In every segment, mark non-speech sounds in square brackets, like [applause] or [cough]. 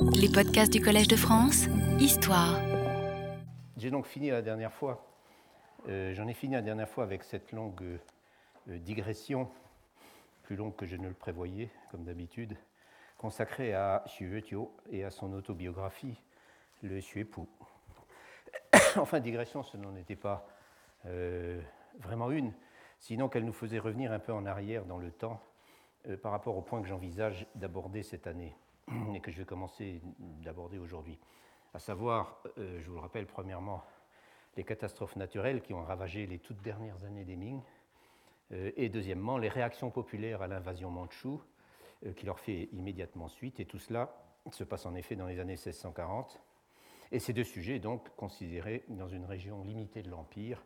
Les podcasts du Collège de France, Histoire. J'ai donc fini la dernière fois, euh, j'en ai fini la dernière fois avec cette longue euh, digression, plus longue que je ne le prévoyais, comme d'habitude, consacrée à Xu Tio et à son autobiographie, Le Xuepu. [coughs] enfin, digression, ce n'en était pas euh, vraiment une, sinon qu'elle nous faisait revenir un peu en arrière dans le temps par rapport au point que j'envisage d'aborder cette année et que je vais commencer d'aborder aujourd'hui. À savoir, euh, je vous le rappelle, premièrement, les catastrophes naturelles qui ont ravagé les toutes dernières années des Ming, euh, et deuxièmement, les réactions populaires à l'invasion mandchoue qui leur fait immédiatement suite, et tout cela se passe en effet dans les années 1640. Et ces deux sujets, donc, considérés dans une région limitée de l'Empire,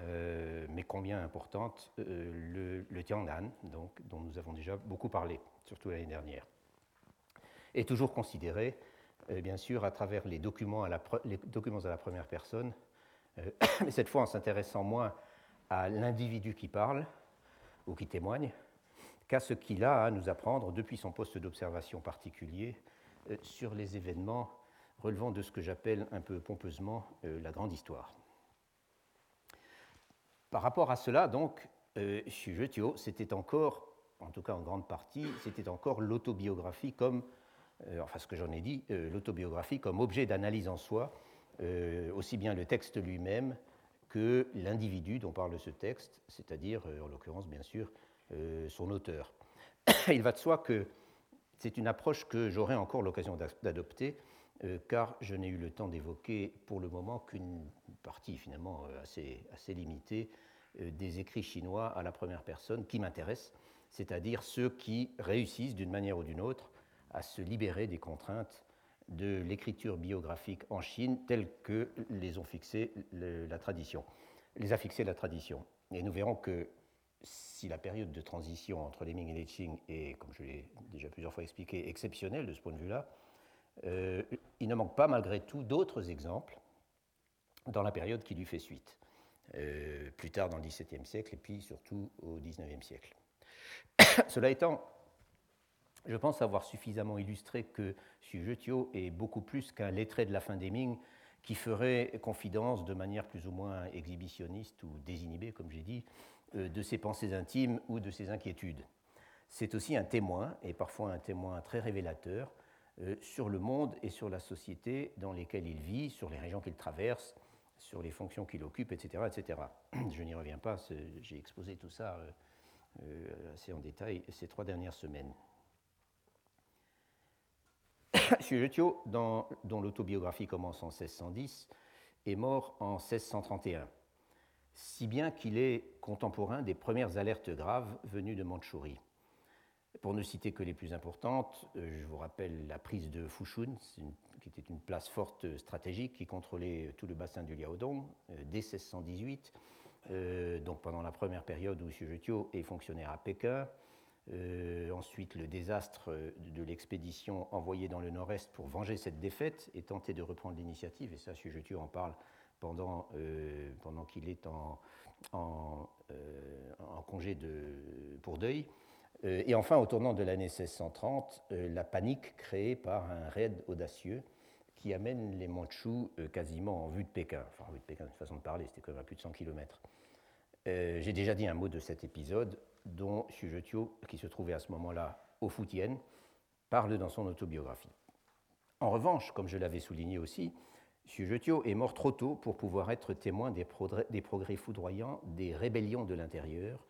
euh, mais combien importante, euh, le, Tiangnan, donc, dont nous avons déjà beaucoup parlé, surtout l'année dernière. Est toujours considéré, euh, bien sûr, à travers les documents à la, première personne, [coughs] mais cette fois en s'intéressant moins à l'individu qui parle ou qui témoigne, qu'à ce qu'il a à nous apprendre depuis son poste d'observation particulier sur les événements relevant de ce que j'appelle un peu pompeusement la grande histoire. Par rapport à cela, donc, euh, Shujutio, c'était encore, en tout cas en grande partie, c'était encore l'autobiographie comme, euh, enfin ce que j'en ai dit, euh, l'autobiographie comme objet d'analyse en soi, euh, aussi bien le texte lui-même que l'individu dont parle ce texte, c'est-à-dire, en l'occurrence, bien sûr, son auteur. [coughs] Il va de soi que c'est une approche que j'aurai encore l'occasion d'adopter, car je n'ai eu le temps d'évoquer pour le moment qu'une partie finalement assez, assez limitée euh, des écrits chinois à la première personne qui m'intéressent, c'est-à-dire ceux qui réussissent d'une manière ou d'une autre à se libérer des contraintes de l'écriture biographique en Chine telle que les ont fixées la tradition, les a fixées la tradition. Et nous verrons que si la période de transition entre les Ming et les Qing est, comme je l'ai déjà plusieurs fois expliqué, exceptionnelle de ce point de vue-là, euh, il ne manque pas malgré tout d'autres exemples dans la période qui lui fait suite. Euh, plus tard dans le XVIIe siècle et puis surtout au XIXe siècle. [coughs] Cela étant, je pense avoir suffisamment illustré que Xu Zhetio est beaucoup plus qu'un lettré de la fin des Ming qui ferait confidence de manière plus ou moins exhibitionniste ou désinhibée, comme j'ai dit, euh, de ses pensées intimes ou de ses inquiétudes. C'est aussi un témoin, et parfois un témoin très révélateur, euh, sur le monde et sur la société dans lesquelles il vit, sur les régions qu'il traverse, sur les fonctions qu'il occupe, etc. etc. [clears throat] Je n'y reviens pas, j'ai exposé tout ça euh, assez en détail ces trois dernières semaines. [coughs] Xu dont l'autobiographie commence en 1610, est mort en 1631, si bien qu'il est contemporain des premières alertes graves venues de Mandchourie. Pour ne citer que les plus importantes, euh, je vous rappelle la prise de Fushun, qui était une place forte stratégique qui contrôlait tout le bassin du Liaodong euh, dès 1618, euh, donc pendant la première période où Xu est fonctionnaire à Pékin. Ensuite, le désastre de l'expédition envoyée dans le nord-est pour venger cette défaite et tenter de reprendre l'initiative, et ça, Xu en parle pendant, pendant qu'il est en, en, congé pour deuil. Euh, et enfin, au tournant de l'année 1630, euh, la panique créée par un raid audacieux qui amène les Mandchous euh, quasiment en vue de Pékin. Enfin, en vue de Pékin, une façon de parler, c'était quand même à plus de 100 km. J'ai déjà dit un mot de cet épisode dont Xu qui se trouvait à ce moment-là au Fujian, parle dans son autobiographie. En revanche, comme je l'avais souligné aussi, Xu est mort trop tôt pour pouvoir être témoin des progrès foudroyants des rébellions de l'intérieur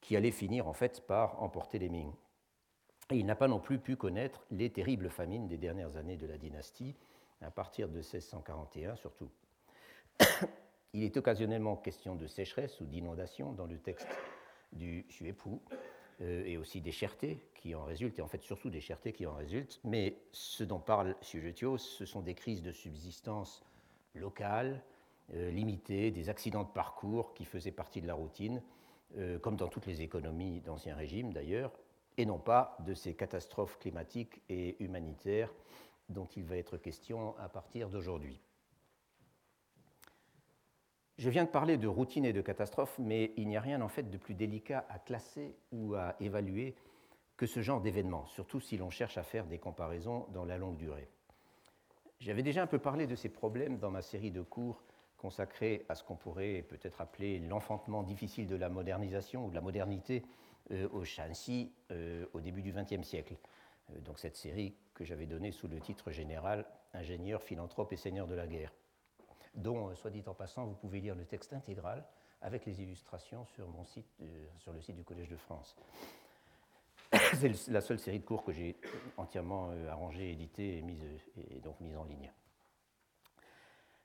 qui allait finir en fait par emporter les Ming. Et il n'a pas non plus pu connaître les terribles famines des dernières années de la dynastie, à partir de 1641 surtout. [coughs] Il est occasionnellement question de sécheresse ou d'inondation dans le texte du Xuepu, euh, et aussi des chertés qui en résultent, et en fait surtout des chertés qui en résultent. Mais ce dont parle Sujetio, ce sont des crises de subsistance locales, euh, limitées, des accidents de parcours qui faisaient partie de la routine, euh, comme dans toutes les économies d'Ancien Régime d'ailleurs, et non pas de ces catastrophes climatiques et humanitaires dont il va être question à partir d'aujourd'hui. Je viens de parler de routine et de catastrophe, mais il n'y a rien en fait de plus délicat à classer ou à évaluer que ce genre d'événement, surtout si l'on cherche à faire des comparaisons dans la longue durée. J'avais déjà un peu parlé de ces problèmes dans ma série de cours consacrée à ce qu'on pourrait peut-être appeler l'enfantement difficile de la modernisation ou de la modernité euh, au Shanxi euh, au début du XXe siècle. Euh, donc cette série que j'avais donnée sous le titre général Ingénieur, philanthrope et seigneur de la guerre, dont, soit dit en passant, vous pouvez lire le texte intégral avec les illustrations sur, mon site, sur le site du Collège de France. [coughs] C'est la seule série de cours que j'ai entièrement arrangée, éditée et, mise, et donc mise en ligne.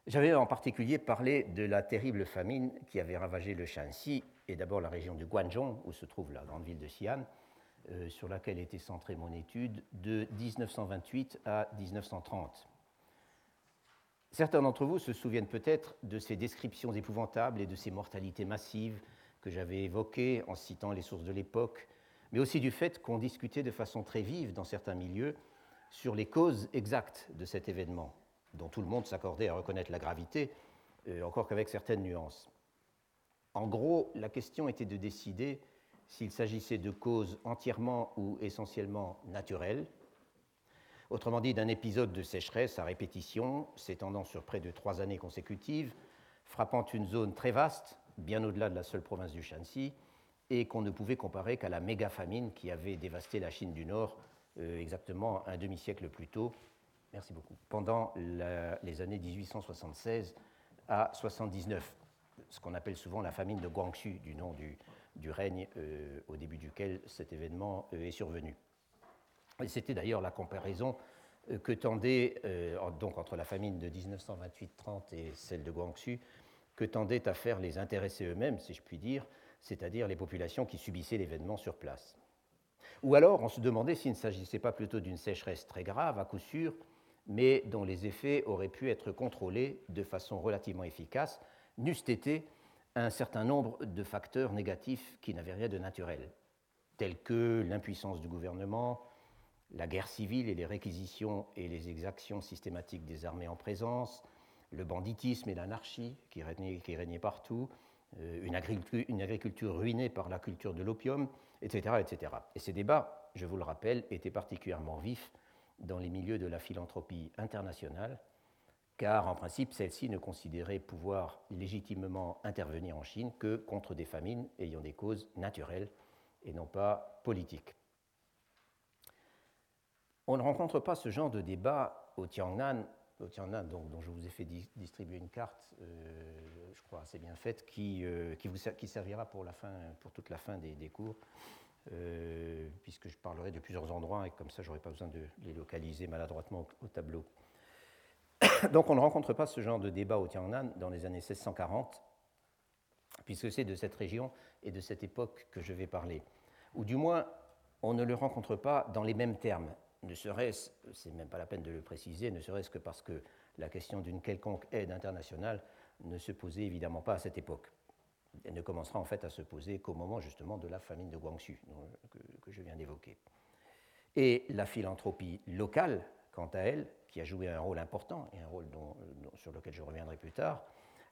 J'avais en particulier parlé de la terrible famine qui avait ravagé le Shanxi et d'abord la région de Guangzhou, où se trouve la grande ville de Xi'an, euh, sur laquelle était centrée mon étude, de 1928 à 1930. Certains d'entre vous se souviennent peut-être de ces descriptions épouvantables et de ces mortalités massives que j'avais évoquées en citant les sources de l'époque, mais aussi du fait qu'on discutait de façon très vive dans certains milieux sur les causes exactes de cet événement dont tout le monde s'accordait à reconnaître la gravité, euh, encore qu'avec certaines nuances. En gros, la question était de décider s'il s'agissait de causes entièrement ou essentiellement naturelles, autrement dit d'un épisode de sécheresse à répétition, s'étendant sur près de trois années consécutives, frappant une zone très vaste, bien au-delà de la seule province du Shanxi, et qu'on ne pouvait comparer qu'à la méga famine qui avait dévasté la Chine du Nord euh, exactement un demi-siècle plus tôt Merci beaucoup. Pendant les années 1876 à 79, ce qu'on appelle souvent la famine de Guangxu, du nom du, règne euh, au début duquel cet événement euh, est survenu. C'était d'ailleurs la comparaison euh, que tendait, donc entre la famine de 1928-30 et celle de Guangxu, que tendaient à faire les intéressés eux-mêmes, si je puis dire, c'est-à-dire les populations qui subissaient l'événement sur place. Ou alors on se demandait s'il ne s'agissait pas plutôt d'une sécheresse très grave, à coup sûr, mais dont les effets auraient pu être contrôlés de façon relativement efficace, n'eussent été un certain nombre de facteurs négatifs qui n'avaient rien de naturel, tels que l'impuissance du gouvernement, la guerre civile et les réquisitions et les exactions systématiques des armées en présence, le banditisme et l'anarchie qui régnaient, partout, euh, une agriculture, ruinée par la culture de l'opium, etc., etc. Et ces débats, je vous le rappelle, étaient particulièrement vifs dans les milieux de la philanthropie internationale, car en principe, celle-ci ne considérait pouvoir légitimement intervenir en Chine que contre des famines ayant des causes naturelles et non pas politiques. On ne rencontre pas ce genre de débat au Tiangnan, au Tiangnan dont je vous ai fait distribuer une carte, euh, je crois assez bien faite, qui, euh, servira pour, toute la fin des, cours euh, puisque je parlerai de plusieurs endroits et comme ça, je n'aurai pas besoin de les localiser maladroitement au, tableau. [coughs] Donc on ne rencontre pas ce genre de débat au Tiangnan dans les années 1640, puisque c'est de cette région et de cette époque que je vais parler. Ou du moins, on ne le rencontre pas dans les mêmes termes, ne serait-ce, c'est même pas la peine de le préciser, ne serait-ce que parce que la question d'une quelconque aide internationale ne se posait évidemment pas à cette époque. Elle ne commencera en fait à se poser qu'au moment justement de la famine de Guangxu que, je viens d'évoquer. Et la philanthropie locale, quant à elle, qui a joué un rôle important et un rôle sur lequel je reviendrai plus tard,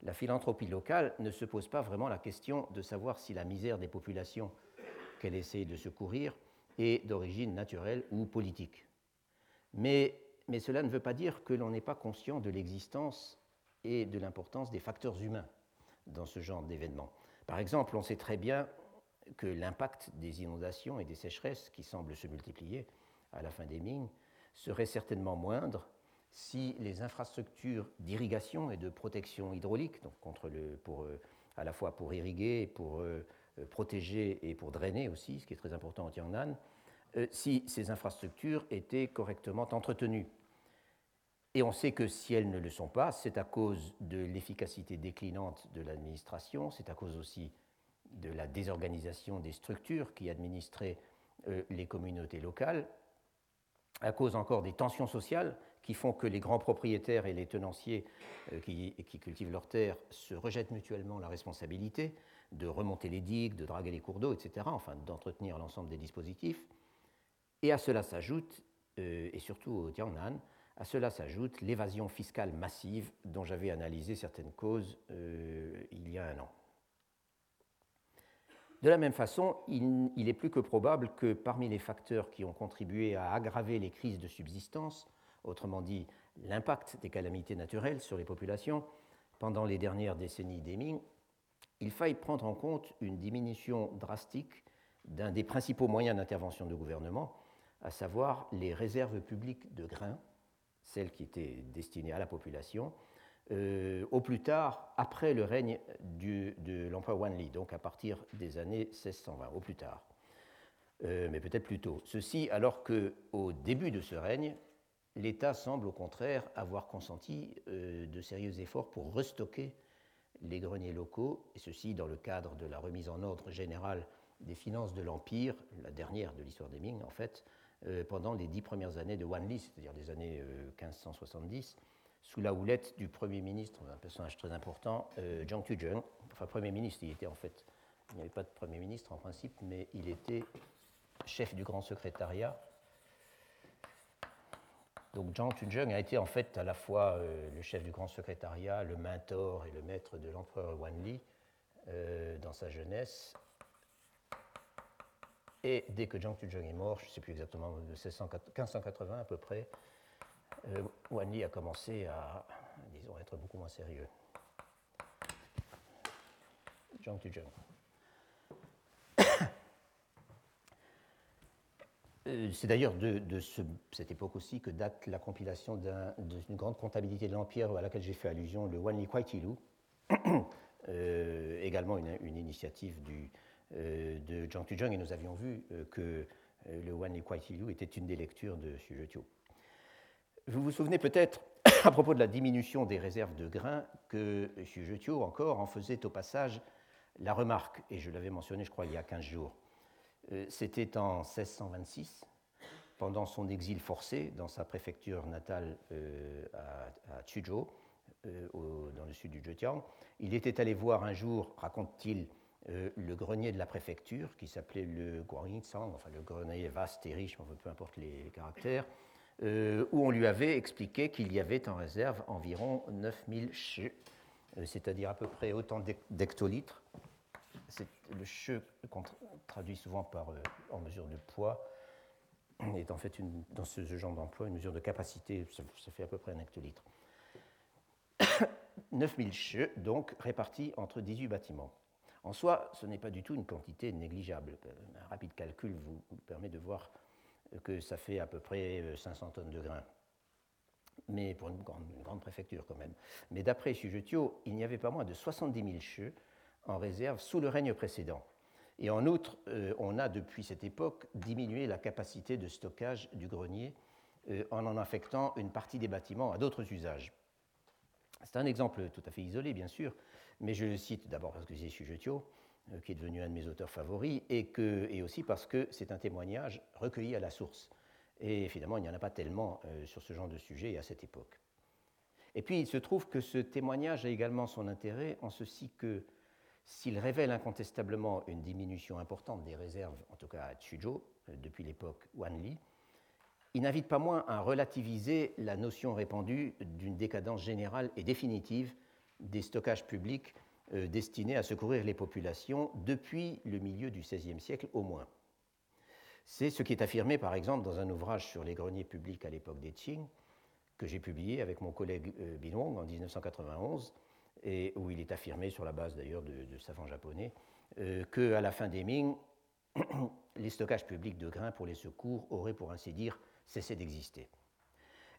la philanthropie locale ne se pose pas vraiment la question de savoir si la misère des populations qu'elle essaie de secourir est d'origine naturelle ou politique. Mais, mais cela ne veut pas dire que l'on n'est pas conscient de l'existence et de l'importance des facteurs humains dans ce genre d'événements. Par exemple, on sait très bien que l'impact des inondations et des sécheresses qui semblent se multiplier à la fin des Ming serait certainement moindre si les infrastructures d'irrigation et de protection hydraulique, donc contre le, pour, euh, à la fois pour irriguer, pour euh, protéger et pour drainer aussi, ce qui est très important en Tiangnan, euh, si ces infrastructures étaient correctement entretenues. Et on sait que si elles ne le sont pas, c'est à cause de l'efficacité déclinante de l'administration, c'est à cause aussi de la désorganisation des structures qui administraient euh, les communautés locales, à cause encore des tensions sociales qui font que les grands propriétaires et les tenanciers euh, qui, cultivent leurs terres se rejettent mutuellement la responsabilité de remonter les digues, de draguer les cours d'eau, etc., enfin d'entretenir l'ensemble des dispositifs. Et à cela s'ajoute, euh, et surtout au Tiangnan, à cela s'ajoute l'évasion fiscale massive dont j'avais analysé certaines causes euh, il y a un an. De la même façon, il, est plus que probable que parmi les facteurs qui ont contribué à aggraver les crises de subsistance, autrement dit l'impact des calamités naturelles sur les populations pendant les dernières décennies des Ming, il faille prendre en compte une diminution drastique d'un des principaux moyens d'intervention du gouvernement, à savoir les réserves publiques de grains, celles qui étaient destinées à la population, euh, au plus tard, après le règne de l'empereur Wanli, donc à partir des années 1620, au plus tard, euh, mais peut-être plus tôt. Ceci alors qu'au début de ce règne, l'État semble au contraire avoir consenti euh, de sérieux efforts pour restocker les greniers locaux, et ceci dans le cadre de la remise en ordre générale des finances de l'Empire, la dernière de l'histoire des Ming en fait, pendant les dix premières années de Wanli, c'est-à-dire les années 1570 sous la houlette du Premier ministre, un personnage très important, euh, Tuzheng. Enfin, Premier ministre, il était en fait, il n'y avait pas de Premier ministre en principe, mais il était chef du grand secrétariat. Donc Jiang Tuzheng a été en fait à la fois euh, le chef du grand secrétariat, le mentor et le maître de l'empereur Wanli euh, dans sa jeunesse. Et dès que Jiang Tuzheng est mort, je ne sais plus exactement, de 1580 à peu près, euh, Wanli a commencé à, disons, être beaucoup moins sérieux. Jiang Tuzheng. C'est d'ailleurs de, cette époque aussi que date la compilation d'une grande comptabilité de l'Empire à laquelle j'ai fait allusion, le Wanli Kwaitilu, [coughs] euh, également une, initiative du, de Jiang Tuzheng, et nous avions vu que le Wanli Kwaitilu était une des lectures de Xu vous vous souvenez peut-être, [coughs] à propos de la diminution des réserves de grains, que Xu Zhetio encore en faisait au passage la remarque, et je l'avais mentionné, je crois, il y a 15 jours. Euh, c'était en 1626, pendant son exil forcé dans sa préfecture natale euh, à, Chuzhou, euh, dans le sud du Zhejiang. Il était allé voir un jour, raconte-t-il, le grenier de la préfecture, qui s'appelait le Guangyingzang, enfin le grenier vaste et riche, peu importe les caractères, où on lui avait expliqué qu'il y avait en réserve environ 9000 che, euh, c'est-à-dire à peu près autant d'hectolitres. Le che qu'on traduit souvent par, euh, en mesure de poids [clears throat] est en fait une, dans ce genre d'emploi une mesure de capacité, ça, fait à peu près un hectolitre. [coughs] 9000 che, donc répartis entre 18 bâtiments. En soi, ce n'est pas du tout une quantité négligeable. Un rapide calcul vous permet de voir que ça fait à peu près 500 euh, tonnes de grains. Mais pour une grande, préfecture quand même. Mais d'après Sujetio, il n'y avait pas moins de 70 000 cheux en réserve sous le règne précédent. Et en outre, euh, on a depuis cette époque diminué la capacité de stockage du grenier euh, en en affectant une partie des bâtiments à d'autres usages. C'est un exemple tout à fait isolé, bien sûr, mais je le cite d'abord parce que c'est Sujetio, euh, qui est devenu un de mes auteurs favoris, et, que, et aussi parce que c'est un témoignage recueilli à la source. Et finalement, il n'y en a pas tellement euh, sur ce genre de sujet à cette époque. Et puis, il se trouve que ce témoignage a également son intérêt en ceci que, s'il révèle incontestablement une diminution importante des réserves, en tout cas à Chuzhou, euh, depuis l'époque Wanli, il n'invite pas moins à relativiser la notion répandue d'une décadence générale et définitive des stockages publics euh, destiné à secourir les populations depuis le milieu du XVIe siècle au moins. C'est ce qui est affirmé par exemple dans un ouvrage sur les greniers publics à l'époque des Qing, que j'ai publié avec mon collègue euh, Binwong en 1991, et où il est affirmé, sur la base d'ailleurs de, savants japonais, euh, qu'à la fin des Ming, [clears throat] les stockages publics de grains pour les secours auraient, pour ainsi dire, cessé d'exister.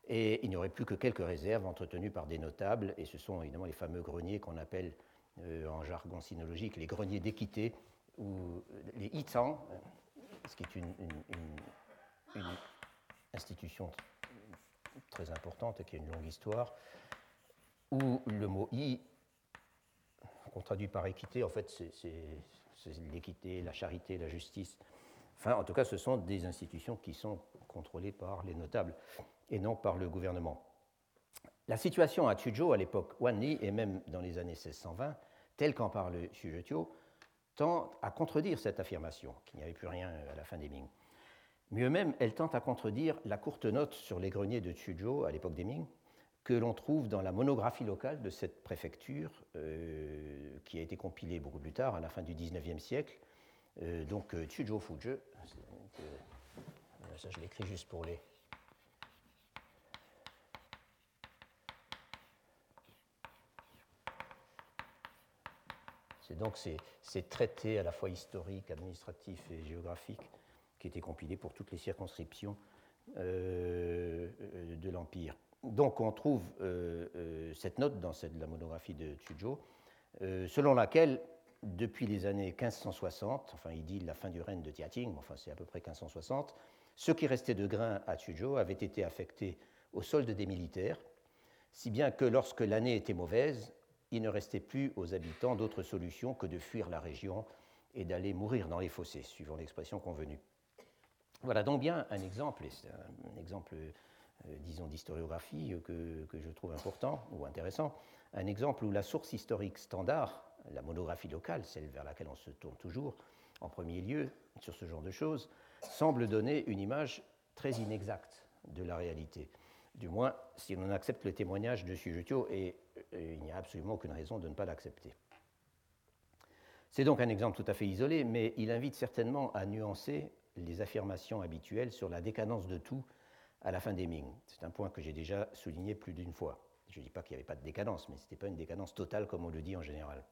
Et il n'y aurait plus que quelques réserves entretenues par des notables, et ce sont évidemment les fameux greniers qu'on appelle euh, en jargon sinologique, les greniers d'équité, ou les itang, ce qui est une, institution très importante qui a une longue histoire, où le mot i, qu'on traduit par équité, en fait, c'est l'équité, la charité, la justice. Enfin, en tout cas, ce sont des institutions qui sont contrôlées par les notables et non par le gouvernement. La situation à Chuzhou à l'époque Wanli et même dans les années 1620 tel qu'en parle Xu tend à contredire cette affirmation, qu'il n'y avait plus rien à la fin des Ming. Mieux même, elle tente à contredire la courte note sur les greniers de Chuzhou à l'époque des Ming, que l'on trouve dans la monographie locale de cette préfecture, euh, qui a été compilée beaucoup plus tard, à la fin du XIXe siècle, donc Chujo Fuji, ça je l'écris juste pour les, C'est donc ces, traités à la fois historiques, administratifs et géographiques qui étaient compilés pour toutes les circonscriptions euh, de l'Empire. Donc on trouve euh, euh, cette note dans la monographie de Tsujo, selon laquelle, depuis les années 1560, enfin il dit la fin du règne de Tiating, enfin c'est à peu près 1560, ce qui restait de grains à Tsujo avait été affecté au solde des militaires, si bien que lorsque l'année était mauvaise, il ne restait plus aux habitants d'autre solution que de fuir la région et d'aller mourir dans les fossés, suivant l'expression convenue. Voilà donc bien un exemple, et c'est un exemple, euh, disons, d'historiographie que, que, je trouve important ou intéressant, un exemple où la source historique standard, la monographie locale, celle vers laquelle on se tourne toujours en premier lieu sur ce genre de choses, semble donner une image très inexacte de la réalité du moins si l'on accepte le témoignage de Sujetio, et, il n'y a absolument aucune raison de ne pas l'accepter. C'est donc un exemple tout à fait isolé, mais il invite certainement à nuancer les affirmations habituelles sur la décadence de tout à la fin des Ming. C'est un point que j'ai déjà souligné plus d'une fois. Je ne dis pas qu'il n'y avait pas de décadence, mais ce n'était pas une décadence totale comme on le dit en général.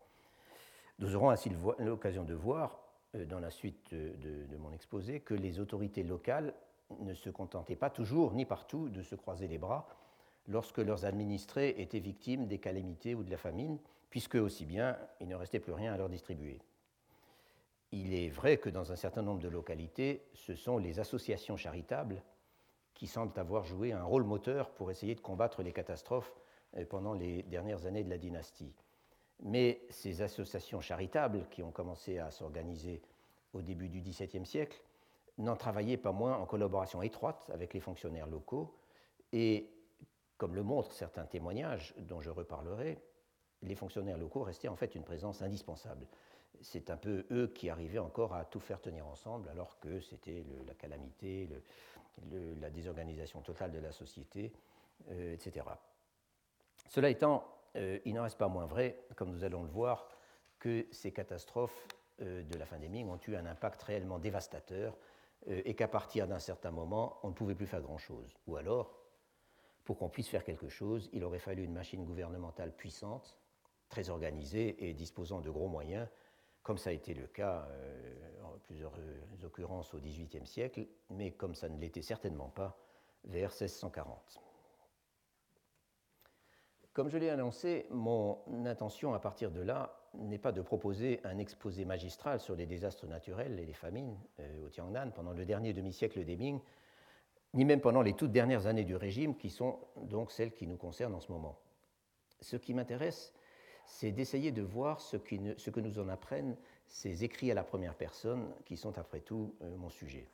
Nous aurons ainsi l'occasion de voir, euh, dans la suite de mon exposé, que les autorités locales ne se contentaient pas toujours, ni partout, de se croiser les bras lorsque leurs administrés étaient victimes des calamités ou de la famine, puisque aussi bien il ne restait plus rien à leur distribuer. Il est vrai que dans un certain nombre de localités, ce sont les associations charitables qui semblent avoir joué un rôle moteur pour essayer de combattre les catastrophes euh, pendant les dernières années de la dynastie. Mais ces associations charitables qui ont commencé à s'organiser au début du XVIIe siècle n'en travaillaient pas moins en collaboration étroite avec les fonctionnaires locaux et, comme le montrent certains témoignages dont je reparlerai, les fonctionnaires locaux restaient en fait une présence indispensable. C'est un peu eux qui arrivaient encore à tout faire tenir ensemble alors que c'était la calamité, la désorganisation totale de la société, euh, etc. Cela étant, euh, il n'en reste pas moins vrai, comme nous allons le voir, que ces catastrophes euh, de la fin des Ming ont eu un impact réellement dévastateur et qu'à partir d'un certain moment, on ne pouvait plus faire grand-chose. Ou alors, pour qu'on puisse faire quelque chose, il aurait fallu une machine gouvernementale puissante, très organisée et disposant de gros moyens, comme ça a été le cas euh, en plusieurs occurrences au XVIIIe siècle, mais comme ça ne l'était certainement pas vers 1640. Comme je l'ai annoncé, mon intention à partir de là n'est pas de proposer un exposé magistral sur les désastres naturels et les famines euh, au Tiangnan pendant le dernier demi-siècle des Ming, ni même pendant les toutes dernières années du régime, qui sont donc celles qui nous concernent en ce moment. Ce qui m'intéresse, c'est d'essayer de voir ce, que nous en apprennent ces écrits à la première personne, qui sont après tout euh, mon sujet.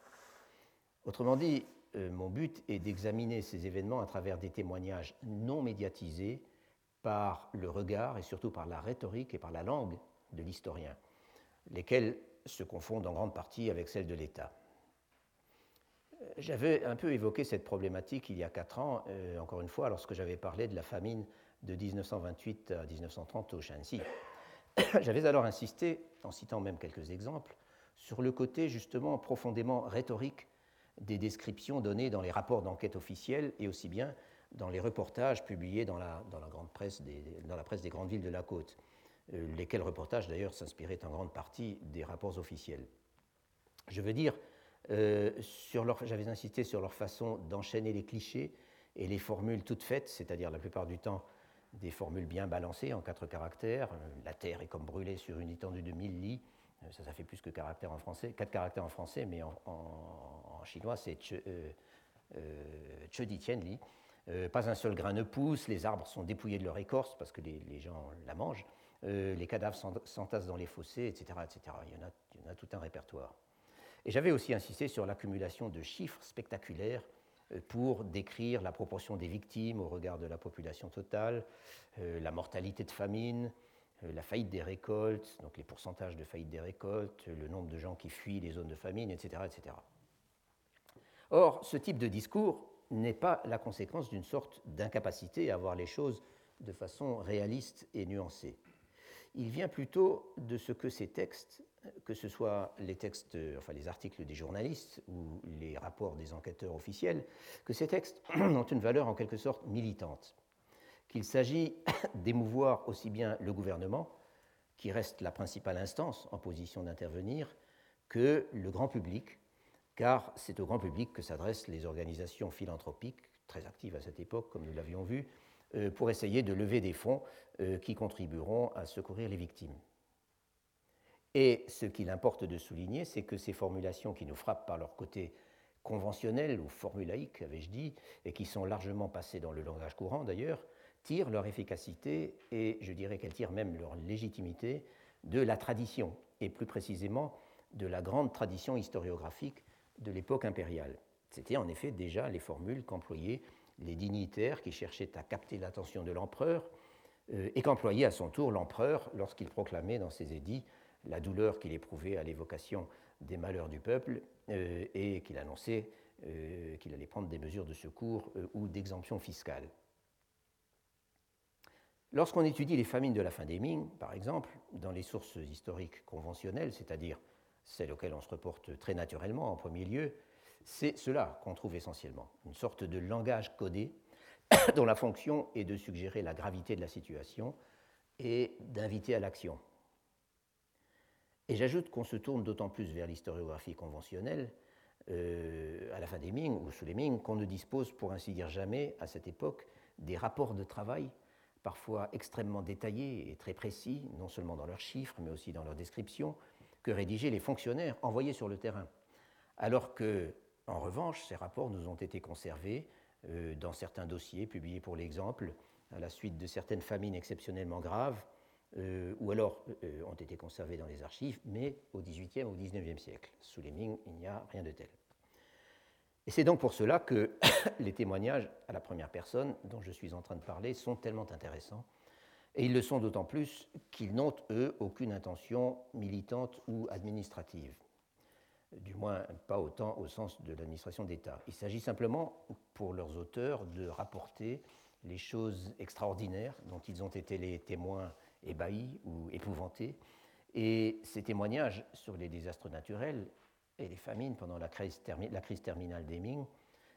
Autrement dit, euh, mon but est d'examiner ces événements à travers des témoignages non médiatisés par le regard et surtout par la rhétorique et par la langue de l'historien, lesquels se confondent en grande partie avec celle de l'État. J'avais un peu évoqué cette problématique il y a quatre ans, euh, encore une fois, lorsque j'avais parlé de la famine de 1928 à 1930 au Shanxi. [coughs] J'avais alors insisté, en citant même quelques exemples, sur le côté justement profondément rhétorique des descriptions données dans les rapports d'enquête officiels et aussi bien dans les reportages publiés dans la, dans la, grande presse des, dans la presse des grandes villes de la côte, euh, lesquels reportages d'ailleurs s'inspiraient en grande partie des rapports officiels. Je veux dire, euh, j'avais insisté sur leur façon d'enchaîner les clichés et les formules toutes faites, c'est-à-dire la plupart du temps des formules bien balancées en quatre caractères. Euh, la terre est comme brûlée sur une étendue de mille lits. Ça, ça fait plus que caractères en français, quatre caractères en français, mais en, chinois, c'est che, euh, di tian li. Euh, pas un seul grain ne pousse, les arbres sont dépouillés de leur écorce parce que les, gens la mangent, euh, les cadavres s'entassent dans les fossés, etc. etc. Il, y en a, tout un répertoire. Et j'avais aussi insisté sur l'accumulation de chiffres spectaculaires euh, pour décrire la proportion des victimes au regard de la population totale, la mortalité de famine, la faillite des récoltes, donc les pourcentages de faillite des récoltes, le nombre de gens qui fuient les zones de famine, etc. etc. Or, ce type de discours n'est pas la conséquence d'une sorte d'incapacité à voir les choses de façon réaliste et nuancée. Il vient plutôt de ce que ces textes, que ce soit les textes, enfin les articles des journalistes ou les rapports des enquêteurs officiels, que ces textes [clears throat] ont une valeur en quelque sorte militante, qu'il s'agit [coughs] d'émouvoir aussi bien le gouvernement, qui reste la principale instance en position d'intervenir, que le grand public, car c'est au grand public que s'adressent les organisations philanthropiques, très actives à cette époque, comme nous l'avions vu, pour essayer de lever des fonds euh, qui contribueront à secourir les victimes. Et ce qu'il importe de souligner, c'est que ces formulations qui nous frappent par leur côté conventionnel ou formulaïque, avais-je dit, et qui sont largement passées dans le langage courant d'ailleurs, tirent leur efficacité et je dirais qu'elles tirent même leur légitimité de la tradition, et plus précisément de la grande tradition historiographique de l'époque impériale. C'était en effet déjà les formules qu'employaient les dignitaires qui cherchaient à capter l'attention de l'empereur euh, et qu'employait à son tour l'empereur lorsqu'il proclamait dans ses édits la douleur qu'il éprouvait à l'évocation des malheurs du peuple euh, et qu'il annonçait euh, qu'il allait prendre des mesures de secours ou d'exemption fiscale. Lorsqu'on étudie les famines de la fin des Ming, par exemple, dans les sources historiques conventionnelles, c'est-à-dire celles auxquelles on se reporte très naturellement en premier lieu, c'est cela qu'on trouve essentiellement, une sorte de langage codé [coughs] dont la fonction est de suggérer la gravité de la situation et d'inviter à l'action. Et j'ajoute qu'on se tourne d'autant plus vers l'historiographie conventionnelle euh, à la fin des Ming ou sous les Ming qu'on ne dispose pour ainsi dire jamais à cette époque des rapports de travail parfois extrêmement détaillés et très précis, non seulement dans leurs chiffres mais aussi dans leurs descriptions, que rédigeaient les fonctionnaires envoyés sur le terrain. Alors que en revanche, ces rapports nous ont été conservés euh, dans certains dossiers publiés pour l'exemple à la suite de certaines famines exceptionnellement graves, euh, ou alors euh, ont été conservés dans les archives, mais au XVIIIe ou XIXe siècle. Sous les Ming, il n'y a rien de tel. Et c'est donc pour cela que [coughs] les témoignages à la première personne dont je suis en train de parler sont tellement intéressants. Et ils le sont d'autant plus qu'ils n'ont, eux, aucune intention militante ou administrative du moins pas autant au sens de l'administration d'État. Il s'agit simplement pour leurs auteurs de rapporter les choses extraordinaires dont ils ont été les témoins ébahis ou épouvantés. Et ces témoignages sur les désastres naturels et les famines pendant la crise, la crise terminale des Ming,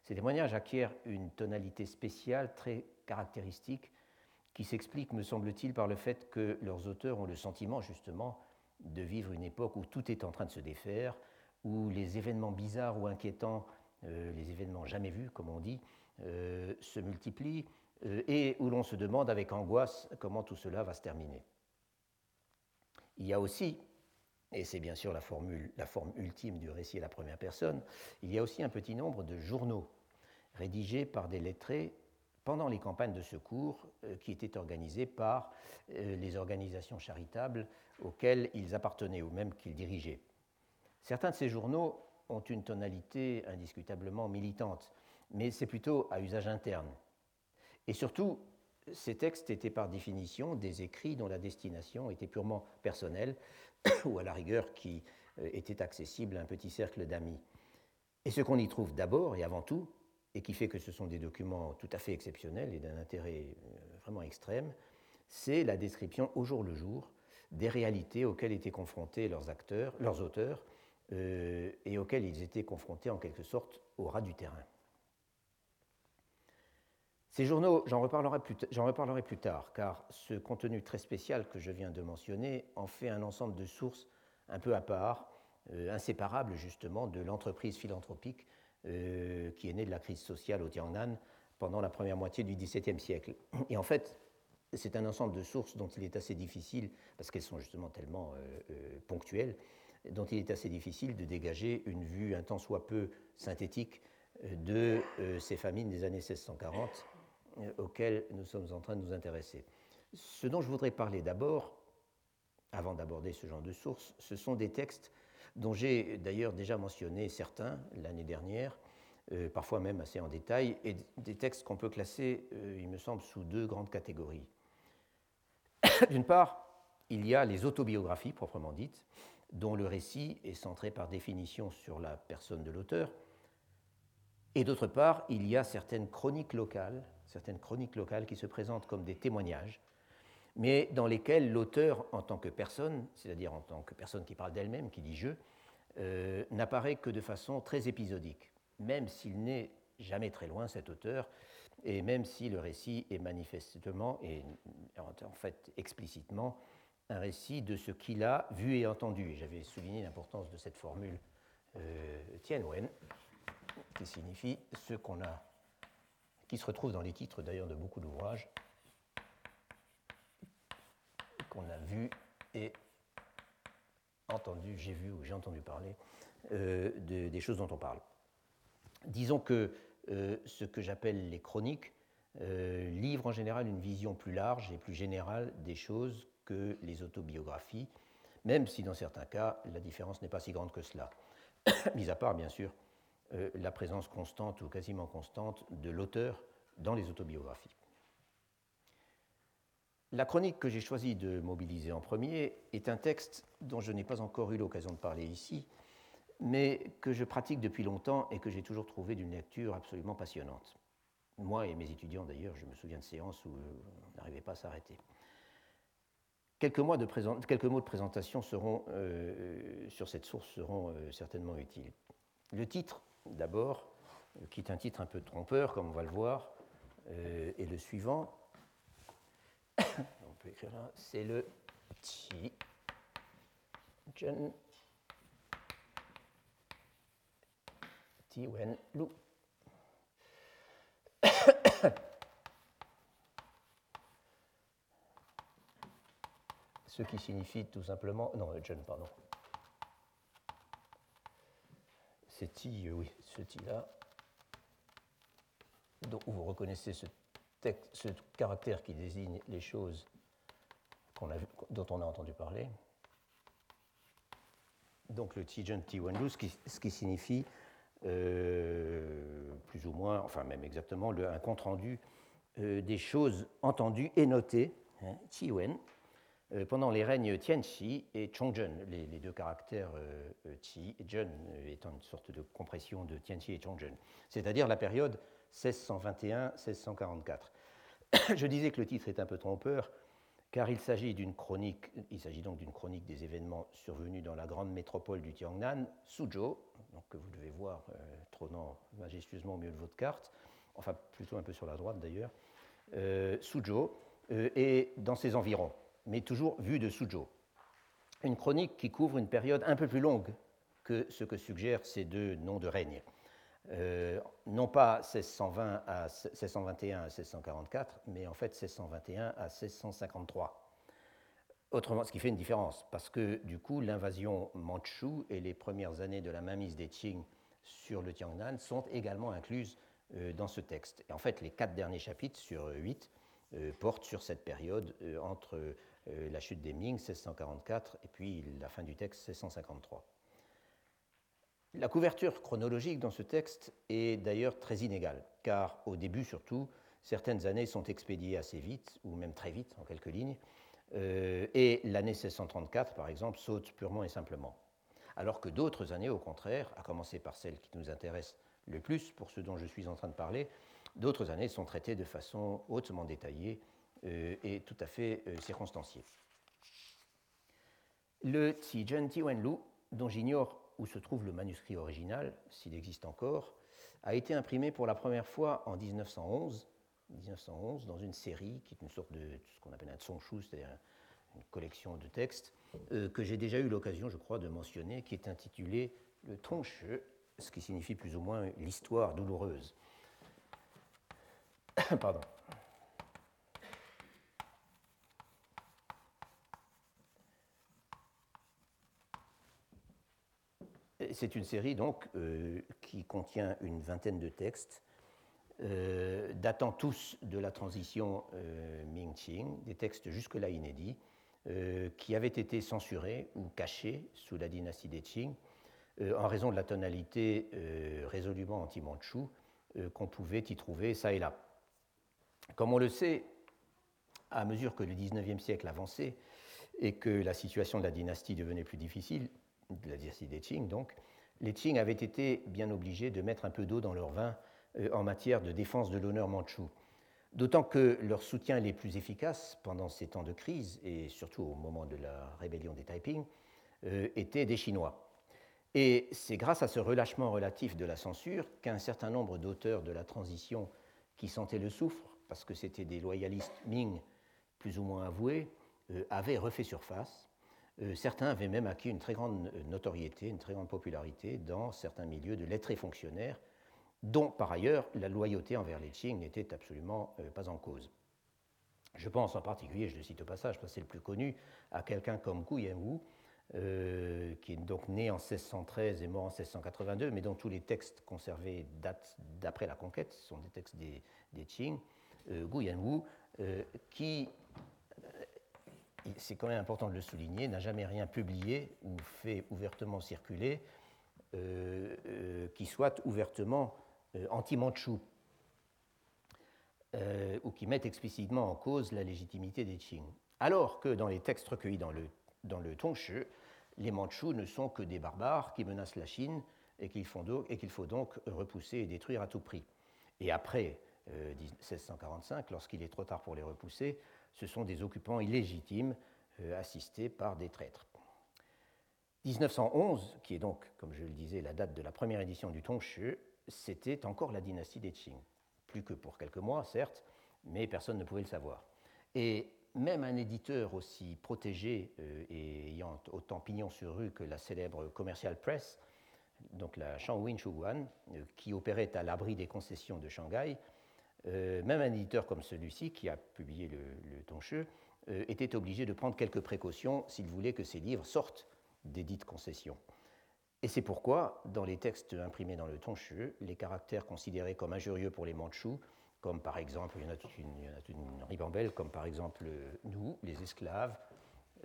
ces témoignages acquièrent une tonalité spéciale très caractéristique qui s'explique, me semble-t-il, par le fait que leurs auteurs ont le sentiment justement de vivre une époque où tout est en train de se défaire, où les événements bizarres ou inquiétants, euh, les événements jamais vus, comme on dit, euh, se multiplient euh, et où l'on se demande avec angoisse comment tout cela va se terminer. Il y a aussi, et c'est bien sûr la, forme ultime du récit à la première personne, il y a aussi un petit nombre de journaux rédigés par des lettrés pendant les campagnes de secours qui étaient organisées par les organisations charitables auxquelles ils appartenaient ou même qu'ils dirigeaient. Certains de ces journaux ont une tonalité indiscutablement militante, mais c'est plutôt à usage interne. Et surtout, ces textes étaient par définition des écrits dont la destination était purement personnelle, [coughs] ou à la rigueur qui euh, était accessible à un petit cercle d'amis. Et ce qu'on y trouve d'abord et avant tout, et qui fait que ce sont des documents tout à fait exceptionnels et d'un intérêt euh, vraiment extrême, c'est la description au jour le jour des réalités auxquelles étaient confrontés leurs acteurs, leurs auteurs, euh, et auxquels ils étaient confrontés en quelque sorte au ras du terrain. Ces journaux, j'en reparlerai, plus tard, car ce contenu très spécial que je viens de mentionner en fait un ensemble de sources un peu à part, euh, inséparables justement de l'entreprise philanthropique euh, qui est née de la crise sociale au Tiangnan pendant la première moitié du XVIIe siècle. Et en fait, c'est un ensemble de sources dont il est assez difficile, parce qu'elles sont justement tellement ponctuelles, dont il est assez difficile de dégager une vue un tant soit peu synthétique euh, de euh, ces famines des années 1640 euh, auxquelles nous sommes en train de nous intéresser. Ce dont je voudrais parler d'abord, avant d'aborder ce genre de sources, ce sont des textes dont j'ai d'ailleurs déjà mentionné certains l'année dernière, parfois même assez en détail, et des textes qu'on peut classer, il me semble, sous deux grandes catégories. [coughs] D'une part, il y a les autobiographies proprement dites, dont le récit est centré par définition sur la personne de l'auteur. Et d'autre part, il y a certaines chroniques locales, certaines chroniques locales qui se présentent comme des témoignages, mais dans lesquels l'auteur, en tant que personne, c'est-à-dire en tant que personne qui parle d'elle-même, qui dit je, euh, n'apparaît que de façon très épisodique, même s'il n'est jamais très loin, cet auteur, et même si le récit est manifestement et en fait explicitement un récit de ce qu'il a vu et entendu. J'avais souligné l'importance de cette formule euh, Tianwen, qui signifie ce qu'on a, qui se retrouve dans les titres d'ailleurs de beaucoup d'ouvrages, qu'on a vu et entendu, j'ai vu ou j'ai entendu parler euh, des choses dont on parle. Disons que euh, ce que j'appelle les chroniques euh, livrent en général une vision plus large et plus générale des choses que les autobiographies, même si dans certains cas la différence n'est pas si grande que cela, [coughs] mis à part bien sûr la présence constante ou quasiment constante de l'auteur dans les autobiographies. La chronique que j'ai choisi de mobiliser en premier est un texte dont je n'ai pas encore eu l'occasion de parler ici, mais que je pratique depuis longtemps et que j'ai toujours trouvé d'une lecture absolument passionnante. Moi et mes étudiants d'ailleurs, je me souviens de séances où on n'arrivait pas à s'arrêter. Quelques, mots de présentation seront, euh, sur cette source seront euh, certainement utiles. Le titre, d'abord, euh, qui est un titre un peu trompeur, comme on va le voir, est le suivant. [coughs] on peut écrire là, c'est le Jen Ti Wen Lu. Ce qui signifie tout simplement. Non, Jen, pardon. C'est Ti, euh, oui, ce Ti-là. Donc, vous reconnaissez ce caractère qui désigne les choses dont on a entendu parler. Donc le Tijan Tiwanlu, ce qui, ce qui signifie euh, plus ou moins, enfin même exactement, le, un compte-rendu euh, des choses entendues et notées, hein, Tiwen, euh, pendant les règnes Tianxi et Chongzhen, les, deux caractères Qi et Zhen étant une sorte de compression de Tianxi et Chongzhen, c'est-à-dire la période 1621-1644. [coughs] Je disais que le titre est un peu trompeur, car il s'agit d'une chronique, il s'agit donc d'une chronique des événements survenus dans la grande métropole du Tiangnan, Suzhou, que vous devez voir euh, trônant majestueusement au milieu de votre carte, enfin plutôt un peu sur la droite d'ailleurs, euh, Suzhou, euh, et dans ses environs, mais toujours vue de Suzhou. Une chronique qui couvre une période un peu plus longue que ce que suggèrent ces deux noms de règne. Euh, non pas 1620 à 1621 à 1644, mais en fait 1621 à 1653. Autrement, ce qui fait une différence, parce que du coup, l'invasion mandchoue et les premières années de la mainmise des Qing sur le Tiangnan sont également incluses euh, dans ce texte. Et en fait, les quatre derniers chapitres sur huit euh, portent sur cette période entre la chute des Ming, 1644, et puis la fin du texte, 1653. La couverture chronologique dans ce texte est d'ailleurs très inégale, car au début surtout, certaines années sont expédiées assez vite, ou même très vite, en quelques lignes, euh, et l'année 1634, par exemple, saute purement et simplement. Alors que d'autres années, au contraire, à commencer par celle qui nous intéresse le plus, pour ce dont je suis en train de parler, d'autres années sont traitées de façon hautement détaillée euh, et tout à fait euh, circonstanciée. Le Tijen Tiwenlu, dont j'ignore où se trouve le manuscrit original, s'il existe encore, a été imprimé pour la première fois en 1911, 1911 dans une série qui est une sorte de ce qu'on appelle un tsonshu, c'est-à-dire une collection de textes, euh, que j'ai déjà eu l'occasion, je crois, de mentionner, qui est intitulé Le Tronche, ce qui signifie plus ou moins l'histoire douloureuse. [coughs] Pardon. C'est une série donc euh, qui contient une vingtaine de textes, euh, datant tous de la transition euh, Ming-Qing, des textes jusque-là inédits, qui avaient été censurés ou cachés sous la dynastie des Qing en raison de la tonalité résolument anti-mandchou qu'on pouvait y trouver ça et là. Comme on le sait, à mesure que le XIXe siècle avançait et que la situation de la dynastie devenait plus difficile, de la dynastie des Qing donc, les Qing avaient été bien obligés de mettre un peu d'eau dans leur vin euh, en matière de défense de l'honneur mandchou. D'autant que leurs soutiens les plus efficaces pendant ces temps de crise, et surtout au moment de la rébellion des Taiping, euh, étaient des Chinois. Et c'est grâce à ce relâchement relatif de la censure qu'un certain nombre d'auteurs de la transition qui sentaient le souffre, parce que c'étaient des loyalistes Ming plus ou moins avoués, euh, avaient refait surface. Euh, certains avaient même acquis une très grande notoriété, une très grande popularité dans certains milieux de lettrés fonctionnaires dont par ailleurs la loyauté envers les Qing n'était absolument euh, pas en cause. Je pense en particulier, je le cite au passage parce que c'est le plus connu, à quelqu'un comme Gu Yanwu, euh, qui est donc né en 1613 et mort en 1682, mais dont tous les textes conservés datent d'après la conquête, ce sont des textes des, Qing, euh, Gu Yanwu, qui, c'est quand même important de le souligner, n'a jamais rien publié ou fait ouvertement circuler qui soit ouvertement euh, anti-mandchou, euh, ou qui mettent explicitement en cause la légitimité des Qing. Alors que dans les textes recueillis dans le, dans le les Mandchous ne sont que des barbares qui menacent la Chine et qu'il faut, donc repousser et détruire à tout prix. Et après 1645, euh, lorsqu'il est trop tard pour les repousser, ce sont des occupants illégitimes assistés par des traîtres. 1911, qui est donc, comme je le disais, la date de la première édition du Tongshi, c'était encore la dynastie des Qing. Plus que pour quelques mois, certes, mais personne ne pouvait le savoir. Et même un éditeur aussi protégé euh, et ayant autant pignon sur rue que la célèbre Commercial Press, donc la Shangwin Shuguan, euh, qui opérait à l'abri des concessions de Shanghai, euh, même un éditeur comme celui-ci, qui a publié le, le était obligé de prendre quelques précautions s'il voulait que ses livres sortent des dites concessions. Et c'est pourquoi, dans les textes imprimés dans le Tongshi, les caractères considérés comme injurieux pour les Mandchous, comme par exemple, il y en a une, ribambelle, comme par exemple nous, les esclaves,